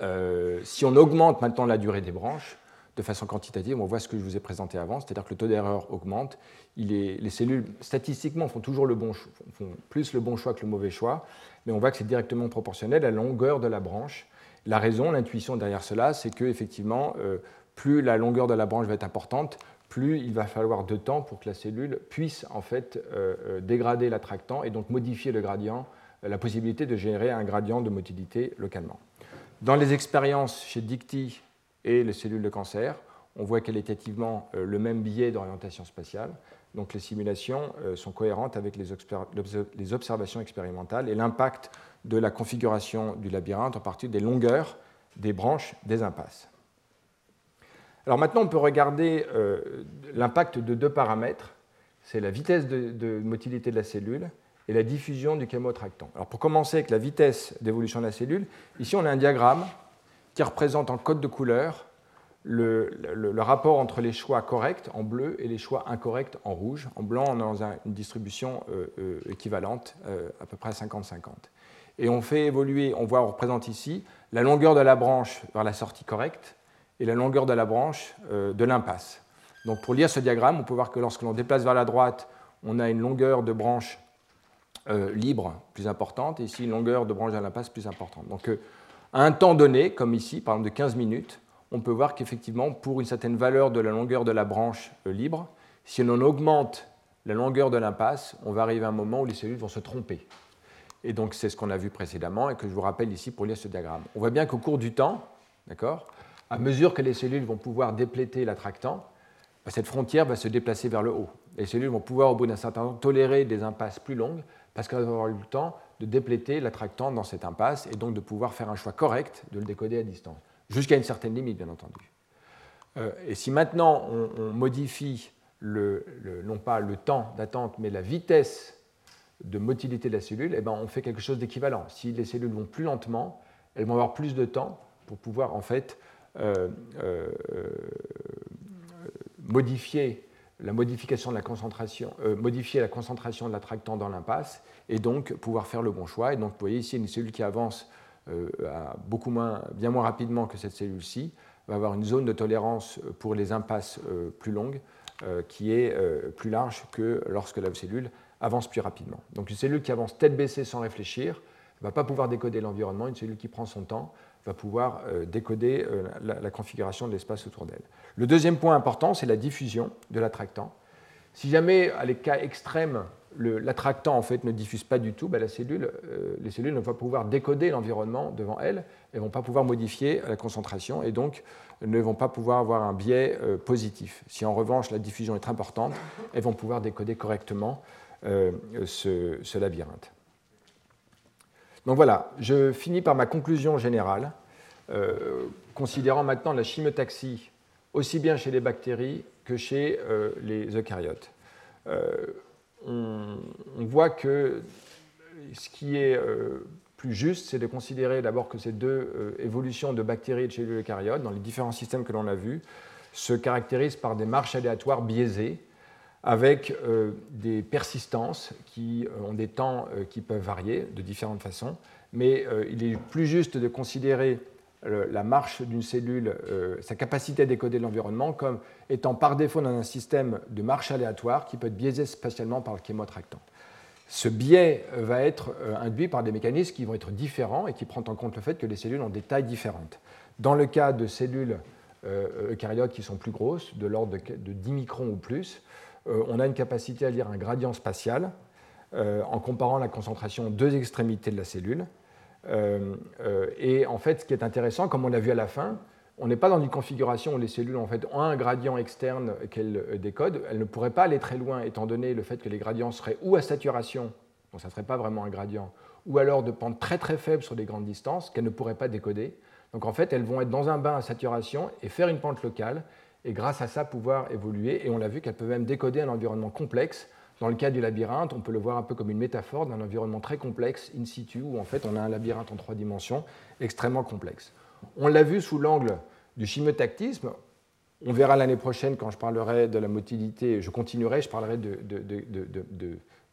si on augmente maintenant la durée des branches, de façon quantitative, on voit ce que je vous ai présenté avant, c'est-à-dire que le taux d'erreur augmente. les cellules, statistiquement, font toujours le bon, font plus le bon choix que le mauvais choix mais on voit que c'est directement proportionnel à la longueur de la branche. La raison, l'intuition derrière cela, c'est que effectivement, euh, plus la longueur de la branche va être importante, plus il va falloir de temps pour que la cellule puisse en fait euh, euh, dégrader l'attractant et donc modifier le gradient, la possibilité de générer un gradient de motilité localement. Dans les expériences chez Dicty et les cellules de cancer, on voit qualitativement le même biais d'orientation spatiale. Donc les simulations euh, sont cohérentes avec les, observations expérimentales et l'impact de la configuration du labyrinthe en partie des longueurs des branches des impasses. Alors maintenant, on peut regarder euh, l'impact de deux paramètres. C'est la vitesse de, motilité de la cellule et la diffusion du chémotractant. Alors pour commencer avec la vitesse d'évolution de la cellule, ici on a un diagramme qui représente en code de couleur le, rapport entre les choix corrects en bleu et les choix incorrects en rouge. En blanc, on est dans une distribution euh, euh, équivalente, euh, à peu près 50-50. Et on fait évoluer, on voit, on représente ici la longueur de la branche vers la sortie correcte et la longueur de la branche de l'impasse. Donc pour lire ce diagramme, on peut voir que lorsque l'on déplace vers la droite, on a une longueur de branche libre plus importante, et ici une longueur de branche de l'impasse plus importante. Donc à un temps donné, comme ici, par exemple de 15 minutes, on peut voir qu'effectivement, pour une certaine valeur de la longueur de la branche euh, libre, si on augmente la longueur de l'impasse, on va arriver à un moment où les cellules vont se tromper. Et donc c'est ce qu'on a vu précédemment et que je vous rappelle ici pour lire ce diagramme. On voit bien qu'au cours du temps, d'accord, à mesure que les cellules vont pouvoir dépléter l'attractant, bah, cette frontière va se déplacer vers le haut. Les cellules vont pouvoir, au bout d'un certain temps, tolérer des impasses plus longues parce qu'elles vont avoir eu le temps de dépléter l'attractant dans cette impasse et donc de pouvoir faire un choix correct de le décoder à distance, jusqu'à une certaine limite, bien entendu. Euh, et si maintenant on, modifie non pas le temps d'attente, mais la vitesse de motilité de la cellule, eh ben, on fait quelque chose d'équivalent. Si les cellules vont plus lentement, elles vont avoir plus de temps pour pouvoir en fait euh, euh, modifier la modification de la concentration, modifier la concentration de l'attractant dans l'impasse et donc pouvoir faire le bon choix. Et donc vous voyez ici une cellule qui avance beaucoup moins, bien moins rapidement que cette cellule-ci, va avoir une zone de tolérance pour les impasses euh, plus longues euh, qui est euh, plus large que lorsque la cellule avance plus rapidement. Donc une cellule qui avance tête baissée sans réfléchir ne va pas pouvoir décoder l'environnement. Une cellule qui prend son temps va pouvoir décoder la, configuration de l'espace autour d'elle. Le deuxième point important, c'est la diffusion de l'attractant. Si jamais, à les cas extrêmes, l'attractant en fait ne diffuse pas du tout, ben, la cellule, euh, les cellules ne vont pas pouvoir décoder l'environnement devant elles, elles ne vont pas pouvoir modifier la concentration et donc ne vont pas pouvoir avoir un biais euh, positif. Si en revanche la diffusion est importante, elles vont pouvoir décoder correctement euh, ce, labyrinthe. Donc voilà, je finis par ma conclusion générale, considérant maintenant la chimiotaxie aussi bien chez les bactéries que chez les eucaryotes. On, voit que ce qui est euh, plus juste, c'est de considérer d'abord que ces deux euh, évolutions de bactéries et de cellules eucaryotes, dans les différents systèmes que l'on a vus, se caractérisent par des marches aléatoires biaisées, avec euh, des persistances qui ont des temps qui peuvent varier de différentes façons. Mais il est plus juste de considérer la marche d'une cellule, euh, sa capacité à décoder l'environnement, comme étant par défaut dans un système de marche aléatoire qui peut être biaisé spatialement par le chémotractant. Ce biais va être euh, induit par des mécanismes qui vont être différents et qui prennent en compte le fait que les cellules ont des tailles différentes. Dans le cas de cellules euh, eucaryotes qui sont plus grosses, de l'ordre de 10 microns ou plus, on a une capacité à lire un gradient spatial en comparant la concentration deux extrémités de la cellule euh, euh, et en fait, ce qui est intéressant, comme on l'a vu à la fin, on n'est pas dans une configuration où les cellules en fait, ont un gradient externe qu'elles euh, décodent. Elles ne pourraient pas aller très loin, étant donné le fait que les gradients seraient ou à saturation, donc ça ne serait pas vraiment un gradient, ou alors de pente très très faible sur des grandes distances qu'elles ne pourraient pas décoder. Donc en fait, elles vont être dans un bain à saturation et faire une pente locale, et grâce à ça pouvoir évoluer. Et on l'a vu qu'elles peuvent même décoder un environnement complexe dans le cas du labyrinthe, on peut le voir un peu comme une métaphore d'un environnement très complexe, in situ, où en fait on a un labyrinthe en trois dimensions extrêmement complexe. On l'a vu sous l'angle du chimiotactisme. On verra l'année prochaine quand je parlerai de la motilité, je continuerai, je parlerai de,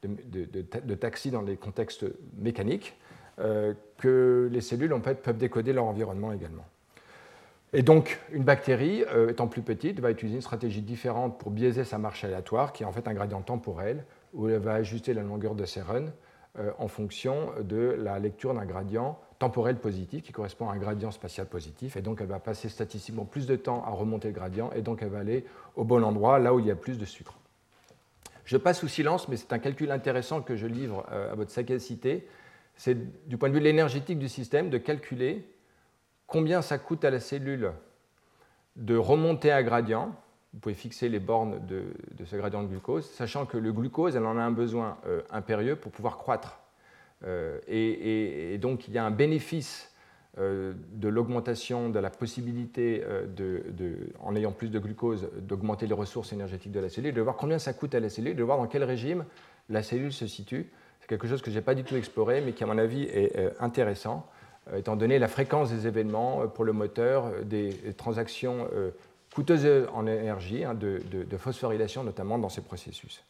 de, taxi dans les contextes mécaniques, euh, que les cellules en fait, peuvent décoder leur environnement également. Et donc, une bactérie, euh, étant plus petite, va utiliser une stratégie différente pour biaiser sa marche aléatoire, qui est en fait un gradient temporel, où elle va ajuster la longueur de ses runs euh, en fonction de la lecture d'un gradient temporel positif, qui correspond à un gradient spatial positif. Et donc, elle va passer statistiquement plus de temps à remonter le gradient, et donc elle va aller au bon endroit, là où il y a plus de sucre. Je passe sous silence, mais c'est un calcul intéressant que je livre euh, à votre sagacité. C'est du point de vue de l'énergétique du système de calculer combien ça coûte à la cellule de remonter un gradient. Vous pouvez fixer les bornes de, ce gradient de glucose, sachant que le glucose, elle en a un besoin euh, impérieux pour pouvoir croître. Euh, et, donc, il y a un bénéfice euh, de l'augmentation de la possibilité, de, en ayant plus de glucose, d'augmenter les ressources énergétiques de la cellule, de voir combien ça coûte à la cellule, de voir dans quel régime la cellule se situe. C'est quelque chose que je n'ai pas du tout exploré, mais qui, à mon avis, est intéressant. Euh, étant donné la fréquence des événements euh, pour le moteur, euh, des transactions coûteuses en énergie, hein, de, phosphorylation notamment dans ces processus.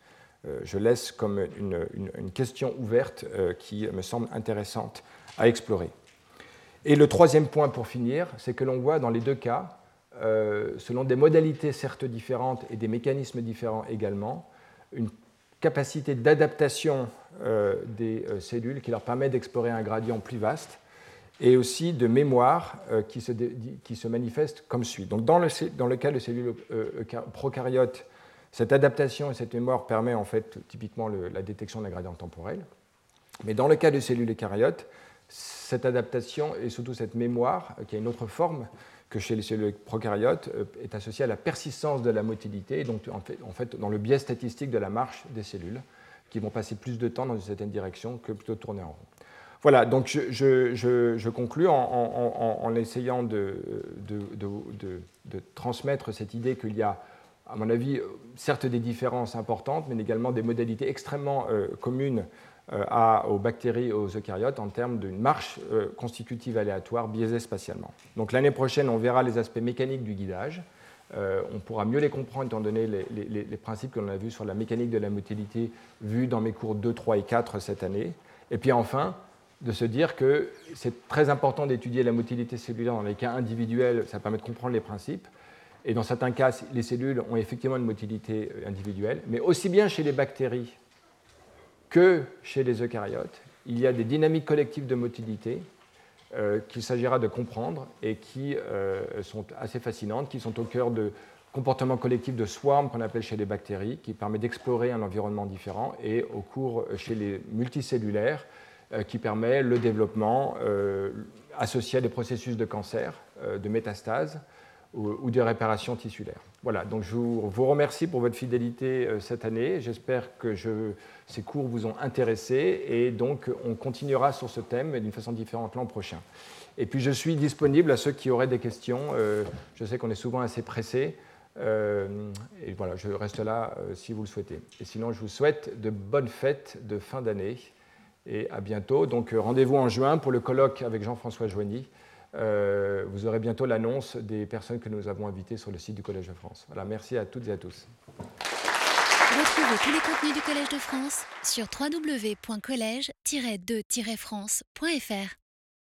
je laisse comme une, question ouverte qui me semble intéressante à explorer. Et le troisième point pour finir, c'est que l'on voit dans les deux cas, selon des modalités certes différentes et des mécanismes différents également, une capacité d'adaptation des cellules qui leur permet d'explorer un gradient plus vaste et aussi de mémoire euh, qui, se manifeste comme suit. Donc dans le, cas de cellules euh, prokaryotes, cette adaptation et cette mémoire permet en fait typiquement la détection d'un gradient temporel. Mais dans le cas des cellules eucaryotes, cette adaptation et surtout cette mémoire, euh, qui a une autre forme que chez les cellules prokaryotes, est associée à la persistance de la motilité, et donc en fait, dans le biais statistique de la marche des cellules, qui vont passer plus de temps dans une certaine direction que plutôt tourner en rond. Voilà, donc je, conclus en, essayant de, transmettre cette idée qu'il y a, à mon avis, certes des différences importantes, mais également des modalités extrêmement euh, communes euh, aux bactéries et aux eucaryotes en termes d'une marche euh, constitutive aléatoire biaisée spatialement. Donc l'année prochaine, on verra les aspects mécaniques du guidage. on pourra mieux les comprendre étant donné les, les principes que l'on a vus sur la mécanique de la motilité vus dans mes cours 2, 3 et 4 cette année. Et puis enfin, de se dire que c'est très important d'étudier la motilité cellulaire dans les cas individuels, ça permet de comprendre les principes. Et dans certains cas, les cellules ont effectivement une motilité euh, individuelle, mais aussi bien chez les bactéries que chez les eucaryotes, il y a des dynamiques collectives de motilité euh, qu'il s'agira de comprendre et qui euh, sont assez fascinantes, qui sont au cœur de comportements collectifs de swarm qu'on appelle chez les bactéries, qui permet d'explorer un environnement différent, et au cours chez les multicellulaires, qui permet le développement euh, associé à des processus de cancer, euh, de métastase ou, de réparation tissulaire. Voilà, donc je vous, remercie pour votre fidélité cette année. J'espère que ces cours vous ont intéressé et donc on continuera sur ce thème d'une façon différente l'an prochain. Et puis je suis disponible à ceux qui auraient des questions. je sais qu'on est souvent assez pressé. et voilà, je reste là si vous le souhaitez. Et sinon, je vous souhaite de bonnes fêtes de fin d'année et à bientôt. Donc euh, rendez-vous en juin pour le colloque avec Jean-François Joigny. Euh, vous aurez bientôt l'annonce des personnes que nous avons invitées sur le site du Collège de France. Voilà, merci à toutes et à tous. Retrouvez tous les contenus du Collège de France sur www.colège-2-france.fr.